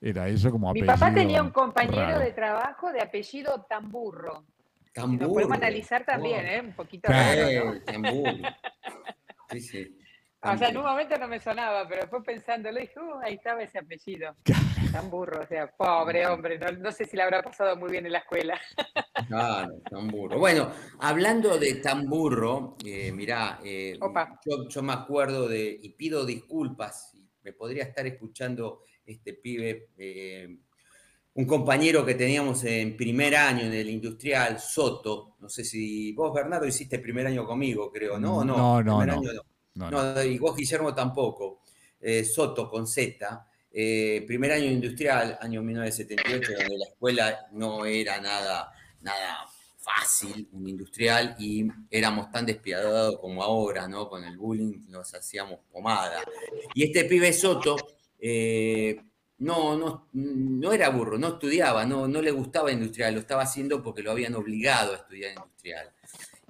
S2: Era eso como
S4: apellido. Mi papá tenía un compañero de trabajo de apellido Tamburro. Tamburro. Lo podemos analizar también, ¿eh? Un poquito. Claro, Tamburro. Sí, sí. O sea, en un momento no me sonaba, pero después pensándolo dije, uh, ahí estaba ese apellido. Tan burro, o sea, pobre hombre, no, sé si le habrá pasado muy bien en la escuela.
S7: Claro, tan burro. Bueno, hablando de tan burro, eh, mirá, eh, yo, me acuerdo de, y pido disculpas, me podría estar escuchando este pibe, eh, un compañero que teníamos en primer año en el industrial, Soto, no sé si vos, Bernardo, hiciste primer año conmigo, creo, ¿no?
S2: No, no, no.
S7: No, y vos, Guillermo, tampoco. Eh, Soto con Z. Eh, primer año industrial, año 1978, donde la escuela no era nada, nada fácil, un industrial, y éramos tan despiadados como ahora, ¿no? Con el bullying nos hacíamos pomada. Y este pibe Soto eh, no, no, no era burro, no estudiaba, no, no le gustaba industrial, lo estaba haciendo porque lo habían obligado a estudiar industrial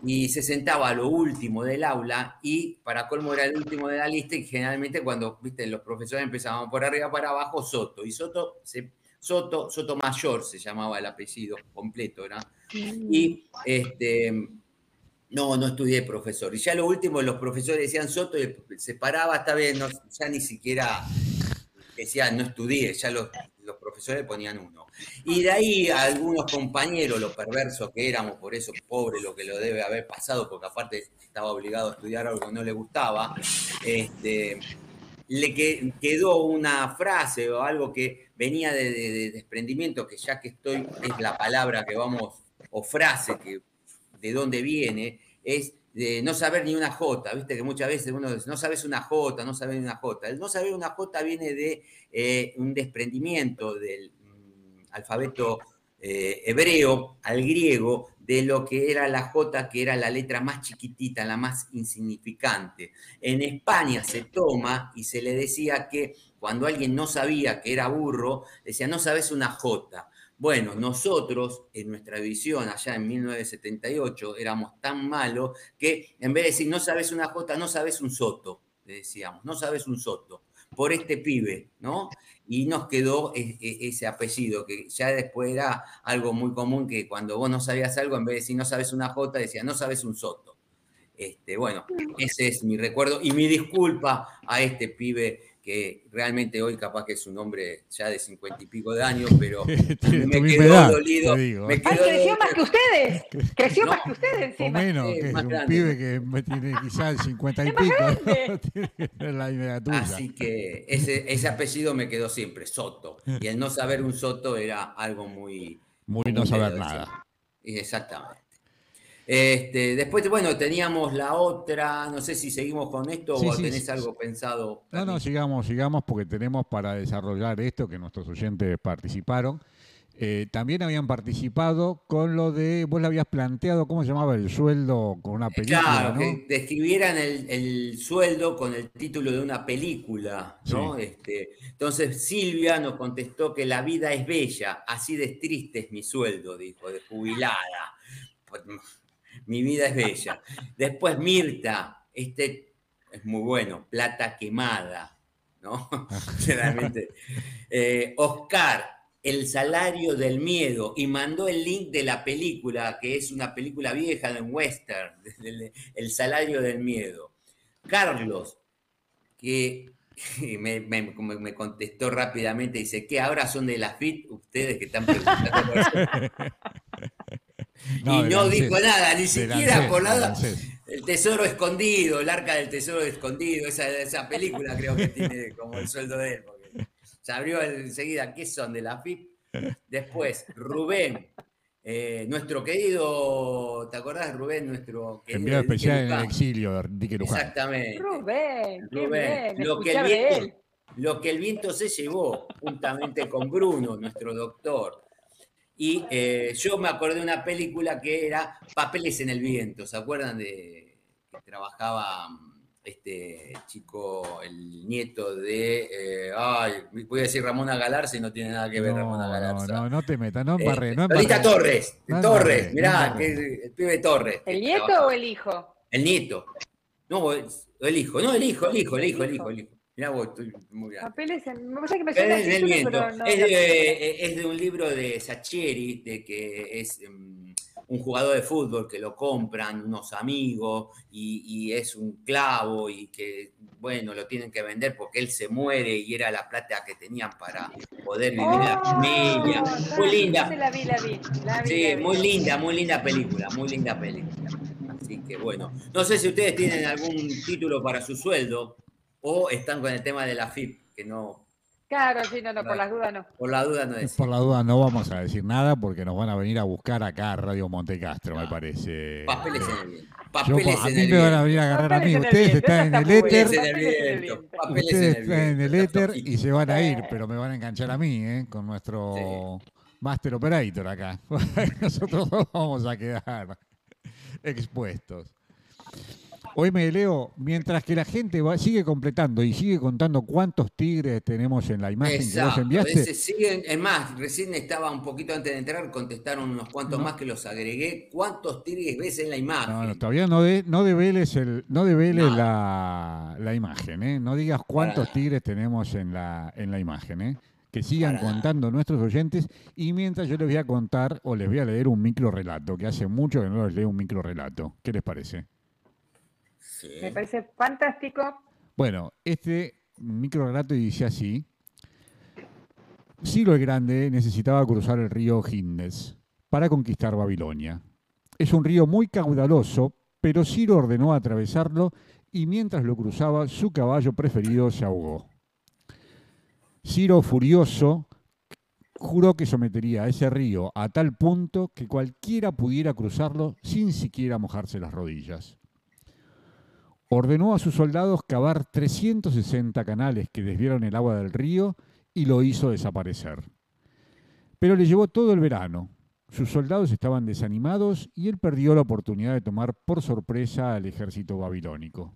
S7: y se sentaba a lo último del aula y para colmo era el último de la lista y generalmente cuando viste los profesores empezaban por arriba para abajo Soto. Y Soto se, Soto Soto Mayor se llamaba el apellido completo ¿verdad? y este no no estudié profesor. Y ya lo último los profesores decían Soto y se paraba esta vez ya ni siquiera decían no estudié ya los, los profesores ponían uno. Y de ahí algunos compañeros, lo perversos que éramos, por eso pobre lo que lo debe haber pasado, porque aparte estaba obligado a estudiar algo que no le gustaba, este, le quedó una frase o algo que venía de, desprendimiento, que ya que estoy, es la palabra que vamos, o frase que de dónde viene, es de no saber ni una J, viste que muchas veces uno dice, no sabes una J, no sabes una J. El no saber una J viene de eh, un desprendimiento del, alfabeto eh, hebreo al griego de lo que era la J, que era la letra más chiquitita, la más insignificante. En España se toma y se le decía que cuando alguien no sabía que era burro, decía, no sabes una J. Bueno, nosotros en nuestra visión allá en 1978 éramos tan malos que en vez de decir no sabes una J, no sabes un soto, le decíamos, no sabes un soto, por este pibe, ¿no? y nos quedó e, e, ese apellido, que ya después era algo muy común que cuando vos no sabías algo, en vez de decir no sabes una J, decía no sabes un Soto. Este, bueno, ese es mi recuerdo y mi disculpa a este pibe que realmente hoy capaz que es un hombre ya de cincuenta y pico de años, pero me quedó dolido.
S4: Me creció más que ustedes, creció más que ustedes encima.
S2: O menos, que es un pibe que tiene quizás cincuenta y pico,
S7: la Así que ese, ese apellido me quedó siempre, Soto. Y el no saber un Soto era algo muy...
S2: Muy, no saber nada.
S7: Exactamente. Este, después, bueno, teníamos la otra, no sé si seguimos con esto o tenés algo pensado.
S2: No, no, sigamos, sigamos porque tenemos para desarrollar esto que nuestros oyentes participaron. Eh, también habían participado con lo de, vos le habías planteado, ¿cómo se llamaba el sueldo con una película?
S7: Claro, que describieran el, sueldo con el título de una película, ¿no? Este, entonces Silvia nos contestó que la vida es bella, así de triste es mi sueldo, dijo, de jubilada. Mi vida es bella. Después Mirta, este es muy bueno, Plata quemada, ¿no? Generalmente. Eh, Oscar, El salario del miedo, y mandó el link de la película, que es una película vieja de un western, El salario del miedo. Carlos, que me, me, contestó rápidamente, dice, ¿qué ahora son de la FIT ustedes que están preguntando? Y no dijo nada, ni siquiera por nada. El tesoro escondido, el arca del tesoro escondido, esa, esa película creo que tiene como el sueldo de él. Porque se abrió enseguida, ¿qué son de la FIP? Después, Rubén, eh, nuestro querido, ¿te acordás, Rubén? Nuestro
S2: Enviado especial en el exilio de
S7: Exactamente.
S4: Rubén,
S7: Rubén. lo, que el viento, lo que el viento se llevó, juntamente con Bruno, nuestro doctor. Y eh, yo me acordé de una película que era Papeles en el Viento. ¿Se acuerdan de que trabajaba este chico, el nieto de. Eh, ay, voy a decir Ramona Galarza y no tiene nada que ver Ramona Galarza.
S2: No, no, no te metas, no embarré.
S7: Eh,
S2: no
S7: Lolita Torres,
S2: No
S7: Torres,
S2: embarré,
S7: mirá,
S2: no
S7: que
S2: embarré.
S7: es el pibe Torres.
S4: ¿El nieto
S7: trabaja.
S4: o el hijo?
S7: El nieto. No, el hijo, no, el hijo, el hijo, el hijo, el hijo, el hijo. Mirá vos, estoy muy bien.
S4: Papeles en... Me parece que me
S7: Es del
S4: título,
S7: viento.
S4: pero no...
S7: Es de, es de un libro de Sacheri, de que es mm, un jugador de fútbol que lo compran unos amigos y, y es un clavo y que, bueno, lo tienen que vender porque él se muere y era la plata que tenían para poder vivir en la familia.
S4: Oh,
S7: Muy linda.
S4: La vi, la vi, la vi,
S7: Sí, muy linda, muy linda película, muy linda película. Así que bueno, no sé si ustedes tienen algún título para su sueldo o están con el tema de la FIP, que no,
S4: Claro, sí, no, no, por las dudas no.
S7: por la duda no es.
S2: Por la duda no vamos a decir nada porque nos van a venir a buscar acá a Radio Montecastro, me
S7: Ah.
S2: parece.
S7: Papeles en el viento.
S2: Yo,
S7: Papeles
S2: a
S7: en
S2: mí
S7: el
S2: me van a venir a agarrar a mí.
S4: Papeles en el
S2: Ustedes están en el éter. Ustedes están en el éter y se van a ir, pero me van a enganchar a mí, ¿eh? Con nuestro Master Operator acá. Nosotros dos vamos a quedar expuestos. Hoy me leo, mientras que la gente va- sigue completando y sigue contando cuántos tigres tenemos en la imagen que vos enviaste.
S7: siguen, es más, recién estaba un poquito antes de entrar, contestaron unos cuantos
S2: No.
S7: más que los agregué. ¿Cuántos tigres ves en la imagen?
S2: No, no, todavía no, de, no develes, el, no develes
S7: No.
S2: la, la imagen, ¿eh? No digas cuántos tigres tenemos en la, en la imagen, ¿eh? Que sigan
S7: Para
S2: contando nuestros oyentes y mientras yo les voy a contar o les voy a leer un micro relato, que hace mucho que no les leo un micro relato. ¿Qué les parece?
S7: Sí.
S4: Me parece fantástico.
S2: Bueno, este micro relato dice así. Ciro el Grande necesitaba cruzar el río Gindes para conquistar Babilonia. Es un río muy caudaloso, pero Ciro ordenó atravesarlo y mientras lo cruzaba su caballo preferido se ahogó. Ciro, furioso, juró que sometería a ese río a tal punto que cualquiera pudiera cruzarlo sin siquiera mojarse las rodillas ordenó a sus soldados cavar 360 canales que desviaron el agua del río y lo hizo desaparecer. Pero le llevó todo el verano. Sus soldados estaban desanimados y él perdió la oportunidad de tomar por sorpresa al ejército babilónico.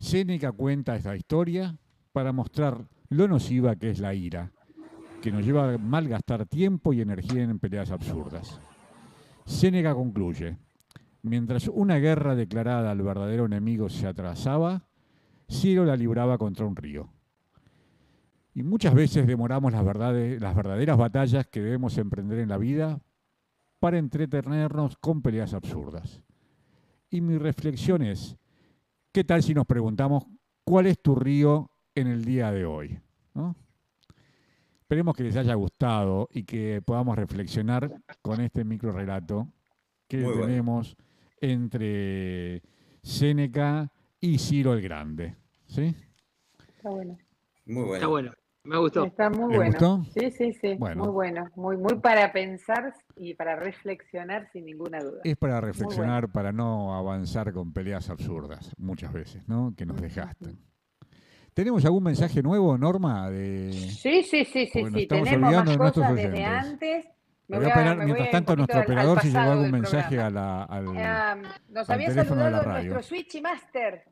S2: Séneca cuenta esta historia para mostrar lo nociva que es la ira, que nos lleva a malgastar tiempo y energía en peleas absurdas. Séneca concluye, Mientras una guerra declarada al verdadero enemigo se atrasaba, Ciro la libraba contra un río. Y muchas veces demoramos las, verdades- las verdaderas batallas que debemos emprender en la vida para entretenernos con peleas absurdas. Y mi reflexión es, ¿qué tal si nos preguntamos cuál es tu río en el día de hoy? ¿No? Esperemos que les haya gustado y que podamos reflexionar con este micro relato que
S7: Muy bueno.
S2: Entre Séneca y Ciro el Grande. ¿Sí?
S4: Está bueno.
S7: Muy bueno.
S3: Está bueno, me gustó.
S4: Está muy
S2: ¿Les
S4: bueno.
S2: gustó?
S4: Sí, sí, sí.
S2: Bueno.
S4: Muy bueno. Muy, muy para pensar y para reflexionar sin ninguna duda.
S2: Es para reflexionar, para no avanzar con peleas absurdas, muchas veces, ¿no? Que nos desgastan. ¿Tenemos algún mensaje nuevo, Norma? De...
S4: Sí, sí, sí, sí, sí.
S2: estamos
S4: Tenemos más cosas desde antes.
S2: Me voy a
S4: me voy
S2: mientras tanto, nuestro
S4: al- al
S2: operador si llegó algún mensaje a la, al...
S4: Ah, nos
S2: al
S4: había
S2: teléfono de la
S4: saludado
S2: radio.
S4: nuestro Switchy Master.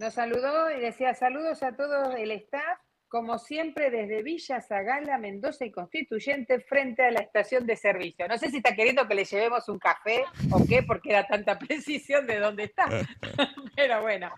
S4: Nos saludó y decía saludos a todo el staff, como siempre desde Villa Zagala, Mendoza y Constituyente, frente a la estación de servicio. No sé si está queriendo que le llevemos un café o qué, porque da tanta precisión de dónde está. Pero bueno,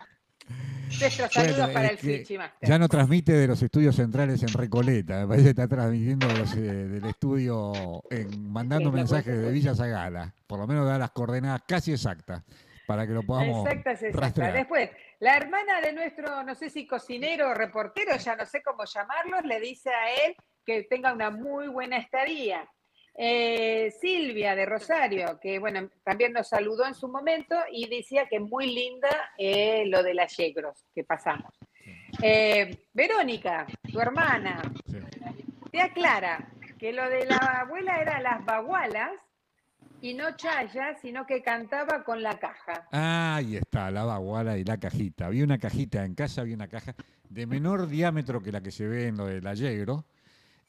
S4: nuestros saludos
S2: Bueno,
S4: para el Switchy Master.
S2: Ya no transmite de los estudios centrales en Recoleta, me parece que está transmitiendo los, eh, del estudio, en, mandando mensajes de Villa Zagala. Por lo menos da las coordenadas casi exactas para que lo podamos
S4: Exacta, es exacta.
S2: rastrear.
S4: Después, la hermana de nuestro, no sé si cocinero o reportero, ya no sé cómo llamarlos, le dice a él que tenga una muy buena estadía. Eh, Silvia de Rosario, que bueno, también nos saludó en su momento y decía que muy linda eh, lo de las yegros que pasamos. Eh, Verónica, tu hermana,
S2: Sí.
S4: te aclara que lo de la abuela era las bagualas y no chaya, sino que cantaba con la caja.
S2: Ahí está, la baguala y la cajita. Había una cajita en casa, había una caja de menor diámetro que la que se ve en lo del Allegro.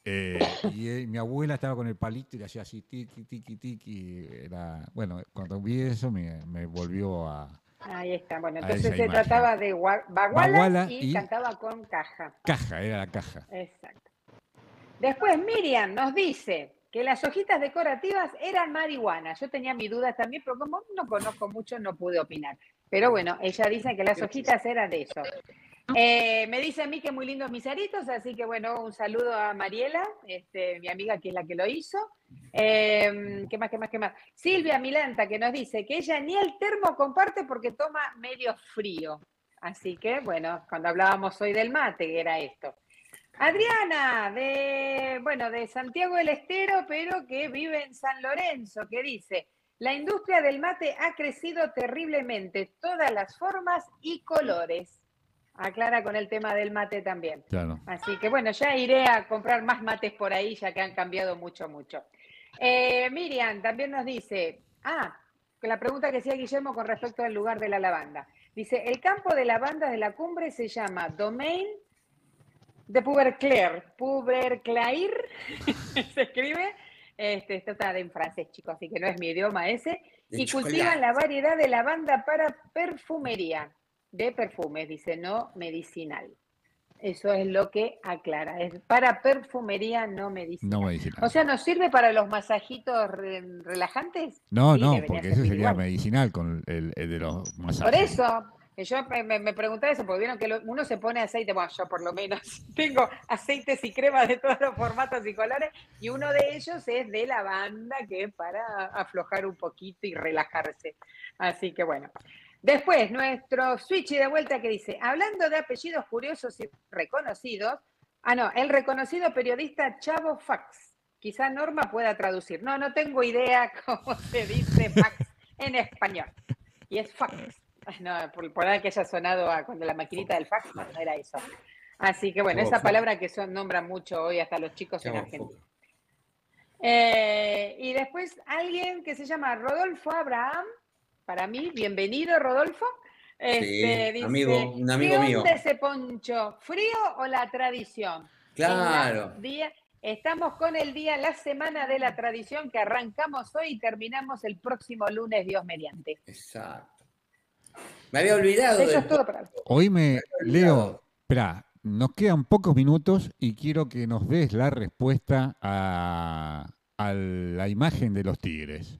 S2: Eh, y eh, mi abuela estaba con el palito y le hacía así, tiki, tiki, tiki. Era, bueno, cuando vi eso me, me volvió a...
S4: Ahí está, bueno, entonces se
S2: imagen.
S4: trataba de gua- baguala,
S2: Baguala
S4: y,
S2: y-
S4: cantaba con caja.
S2: Caja, era la caja.
S4: Exacto. Después Miriam nos dice que las hojitas decorativas eran marihuana. Yo tenía mis dudas también, pero como no conozco mucho, no pude opinar. Pero bueno, ella dice que las hojitas eran de eso. Eh, me dice a mí que muy lindos mis aritos, así que bueno, un saludo a Mariela, este, mi amiga que es la que lo hizo. Eh, ¿Qué más, qué más, qué más? Silvia Milanta que nos dice que ella ni el termo comparte porque toma medio frío. Así que bueno, cuando hablábamos hoy del mate, era esto. Adriana, de, bueno, de Santiago del Estero, pero que vive en San Lorenzo, que dice, la industria del mate ha crecido terriblemente, todas las formas y colores. Aclara con el tema del mate también.
S2: Claro.
S4: Así que bueno, ya iré a comprar más mates por ahí, ya que han cambiado mucho, mucho. Eh, Miriam también nos dice, ah, que la pregunta que hacía Guillermo con respecto al lugar de la lavanda. Dice, el campo de lavanda de la cumbre se llama Domain de Puberclair. Puberclair se escribe. Este, esto está en francés, chicos, así que no es mi idioma ese. Y
S7: chocolate.
S4: cultivan la variedad de lavanda para perfumería, de perfumes, dice, no medicinal. Eso es lo que aclara. Es para perfumería, no medicinal.
S2: No medicinal.
S4: O sea, ¿nos sirve para los masajitos re- relajantes?
S2: No,
S4: Sí,
S2: no, porque ese sería
S4: igual.
S2: medicinal con el, el de los masajes.
S4: Por eso, yo me, me, me preguntaba eso, porque vieron que lo- uno se pone aceite, bueno, yo por lo menos tengo aceites y cremas de todos los formatos y colores, y uno de ellos es de lavanda, que es para aflojar un poquito y relajarse. Así que bueno. Después, nuestro switch de vuelta que dice, hablando de apellidos curiosos y reconocidos, ah, no, el reconocido periodista Chavo Fax. Quizá Norma pueda traducir. No, no tengo idea cómo se dice fax en español. Y es fax. No, por, por ahí que haya sonado a cuando la maquinita del fax, no, era eso. Así que bueno,
S7: Chavo
S4: esa
S7: Fax.
S4: palabra que son, nombran mucho hoy hasta los chicos en Argentina. Eh, y después alguien que se llama Rodolfo Abraham, para mí, bienvenido Rodolfo. Este,
S7: Sí, amigo, un amigo
S4: ¿qué
S7: mío".
S4: onda ese poncho? ¿Frío o la tradición?
S7: Claro.
S4: Día- estamos con el día, la semana de la tradición que arrancamos hoy y terminamos el próximo lunes, Dios mediante.
S7: Exacto. Me había olvidado.
S4: Eso es todo para
S2: Hoy me, Leo, espera, nos quedan pocos minutos y quiero que nos des la respuesta a, a la imagen de los tigres.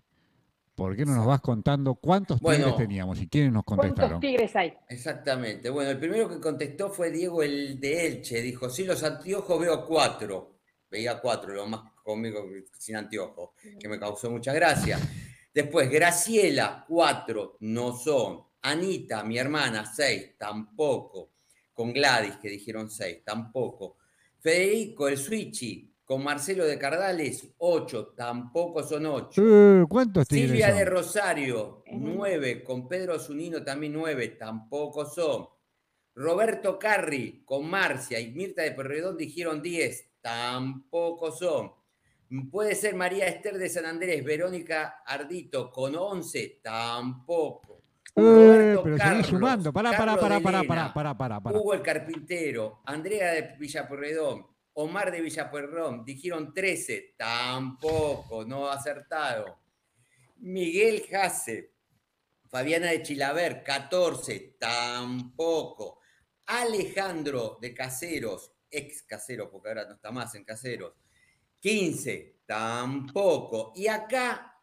S2: ¿Por qué no nos vas contando cuántos
S7: Bueno.
S2: tigres teníamos y quiénes nos
S4: ¿Cuántos
S2: contestaron?
S4: tigres hay?
S7: Exactamente. Bueno, el primero que contestó fue Diego el de Elche. Dijo, sí, los anteojos veo cuatro. Veía cuatro, lo más cómico sin anteojos, que me causó mucha gracia. Después, Graciela, cuatro, no son. Anita, mi hermana, seis, tampoco. Con Gladys, que dijeron seis, tampoco. Federico, el Switchy, con Marcelo de Cardales, ocho, tampoco son ocho.
S2: Eh, ¿Cuántos tigres
S7: Silvia
S2: son?
S7: de Rosario,
S4: Ujú.
S7: 9, con Pedro Zunino también 9, tampoco son. Roberto Carri, con Marcia y Mirta de Perredón dijeron 10, tampoco son. Puede ser María Esther de San Andrés, Verónica Ardito, con 11, tampoco.
S2: Eh,
S7: Roberto
S2: pero
S7: Carlos,
S2: sumando. Pará, pará, pará, pará, pará, pará, pará, pará.
S7: Hugo el Carpintero, Andrea de Villapuerredón, Omar de Villapuerredón, dijeron 13, tampoco, no acertado. Miguel Jase, Fabiana de Chilaver, 14, tampoco. Alejandro de Caseros, ex Caseros, porque ahora no está más en Caseros, 15, tampoco. Y acá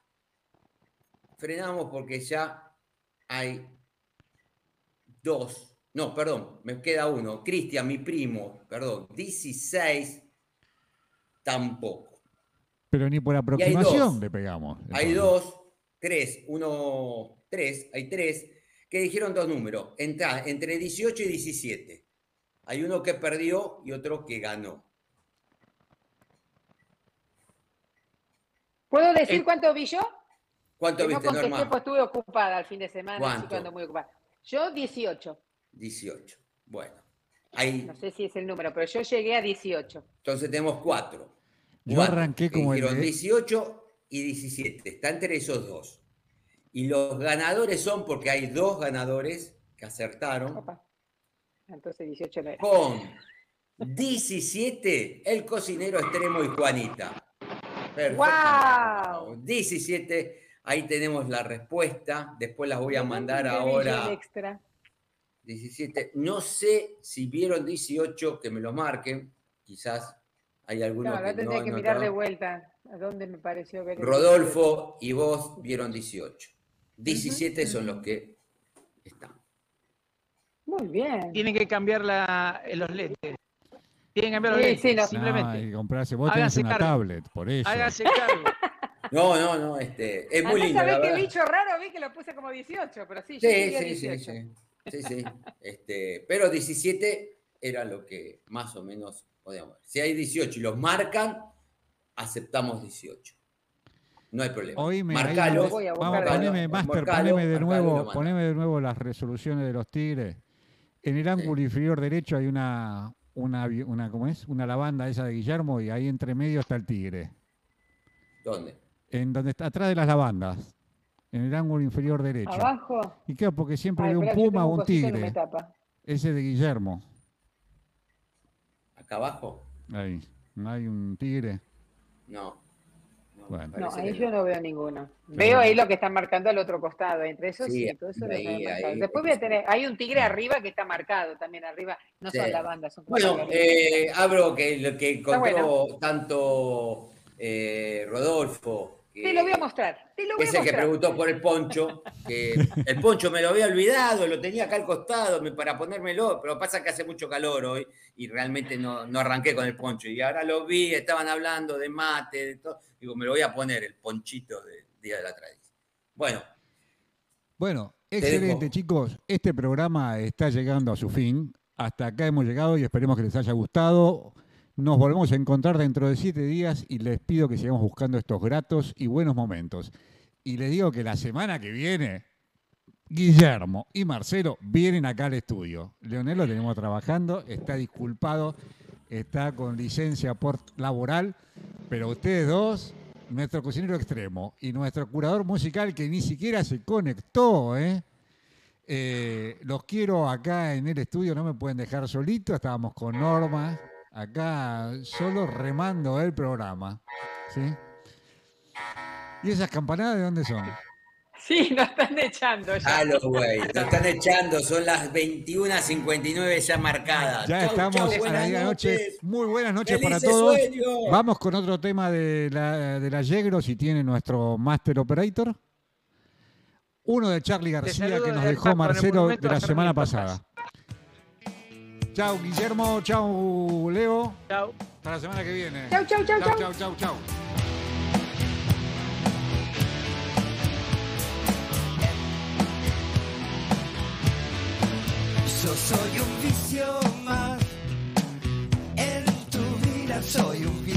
S7: frenamos porque ya hay dos, no, perdón, me queda uno. Cristian, mi primo, perdón, 16, tampoco.
S2: Pero ni por aproximación
S7: dos.
S2: le pegamos.
S7: Hay dos, tres, uno, tres, hay tres que dijeron dos números, entra- entre 18 y 17. Hay uno que perdió y otro que ganó.
S4: ¿Puedo decir
S3: Eh,
S4: cuánto vi yo?
S7: ¿Cuánto
S4: Que no
S7: viste,
S4: contesté,
S7: Norma?
S4: pues estuve ocupada el fin de semana, ando muy ocupada. Yo 18.
S7: 18. Bueno, ahí,
S4: No sé si es el número, pero yo llegué a 18.
S7: entonces tenemos cuatro.
S2: Yo
S7: Cuatro
S2: arranqué como el
S7: dijeron
S2: de-
S7: 18 y 17. Está entre esos dos. Y los ganadores son, porque hay dos ganadores que acertaron,
S4: Opa. Entonces 18 no era.
S7: con 17, el cocinero extremo y Juanita. Perfecto.
S4: ¡Wow!
S7: 17, ahí tenemos la respuesta. Después las voy a mandar
S4: Un
S7: ahora.
S4: extra.
S7: 17. No sé si vieron 18, que me lo marquen. Quizás hay algunos
S4: Claro, ahora
S7: que no
S4: tendría que mirar de vuelta a dónde me pareció ver.
S7: Rodolfo y vos vieron 18. 17 son los que están.
S4: Muy bien.
S3: Tienen que cambiar la, los lentes. Tienen que cambiar los
S4: Sí,
S3: lentes.
S4: sí, no.
S3: Simplemente.
S2: que comprarse. Vos tenés una
S3: cargo.
S2: tablet, por eso.
S3: Hágase cargo.
S7: No, no, no, este, es muy
S4: Además,
S7: lindo.
S4: ¿sabés qué bicho raro? Vi que lo puse como 18, pero sí, yo
S7: Sí, sí, sí,
S4: 18.
S7: sí, sí, sí. Este, pero 17 era lo que más o menos podíamos ver. Si hay 18 y los marcan, aceptamos 18. No hay problema.
S2: Oíme, ahí
S7: Marcalo.
S4: Voy a
S2: Vamos,
S4: de
S2: poneme,
S7: nuevo.
S2: Master,
S7: Marcalo,
S2: poneme de nuevo, poneme de nuevo las resoluciones de los tigres. En el ángulo inferior derecho hay una, una, una, ¿cómo es? Una lavanda esa de Guillermo y ahí entre medio está el tigre.
S7: ¿Dónde?
S2: En donde está atrás de las lavandas. En el ángulo inferior derecho.
S4: ¿Abajo?
S2: Y claro, porque siempre
S4: Ay,
S2: hay un puma o un tigre. Ese de Guillermo.
S7: ¿Acá abajo?
S2: Ahí. ¿No hay un tigre?
S7: No. No,
S2: Bueno.
S4: No, ahí yo no veo ninguno. Veo ahí lo que están marcando al otro costado. Entre esos
S7: Sí,
S4: sí, todo eso lo
S7: ahí,
S4: marcado.
S7: ahí,
S4: Después voy a tener, hay un tigre arriba que está marcado también arriba. No son
S7: Sí.
S4: lavandas, son como
S7: Bueno, eh, abro que lo que encontró
S4: bueno.
S7: tanto eh, Rodolfo. Que-
S4: Te lo voy a mostrar. Te lo voy a
S7: Ese que preguntó por el poncho, que el poncho me lo había olvidado, lo tenía acá al costado para ponérmelo, pero pasa que hace mucho calor hoy y realmente no, no arranqué con el poncho. Y ahora lo vi, estaban hablando de mate, de todo. Digo, me lo voy a poner, el ponchito del Día de la Tradición. Bueno,
S2: Bueno,
S7: dejo.
S2: excelente chicos. Este programa está llegando a su fin. Hasta acá hemos llegado y esperemos que les haya gustado. Nos volvemos a encontrar dentro de siete días y les pido que sigamos buscando estos gratos y buenos momentos. Y les digo que la semana que viene, Guillermo y Marcelo vienen acá al estudio. Leonel lo tenemos trabajando, está disculpado, está con licencia por laboral, pero ustedes dos, nuestro cocinero extremo y nuestro curador musical que ni siquiera se conectó, ¿eh? Eh, los quiero acá en el estudio, no me pueden dejar solito, estábamos con Norma, acá solo remando el programa. ¿sí? ¿Y esas campanadas de dónde son?
S4: Sí, nos están echando ya.
S7: Halloween, nos están echando, son las 21.59 ya marcadas.
S2: Ya
S7: Chau,
S2: estamos
S7: chau,
S2: a la
S7: buenas
S2: medianoche.
S7: noches.
S2: Muy buenas noches para todos. Vamos con otro tema de la, de la Yegro, si tiene nuestro Master Operator. Uno de Charlie García que nos dejó Marcelo de la
S3: a
S2: semana pasada. Chau Guillermo, chau Leo.
S3: Chao.
S2: Hasta la semana que viene.
S4: Chau, chau, chau,
S2: chau,
S4: chau.
S2: chau, chau, chau.
S8: Yo soy un vicio más. En tu vida soy un vicio.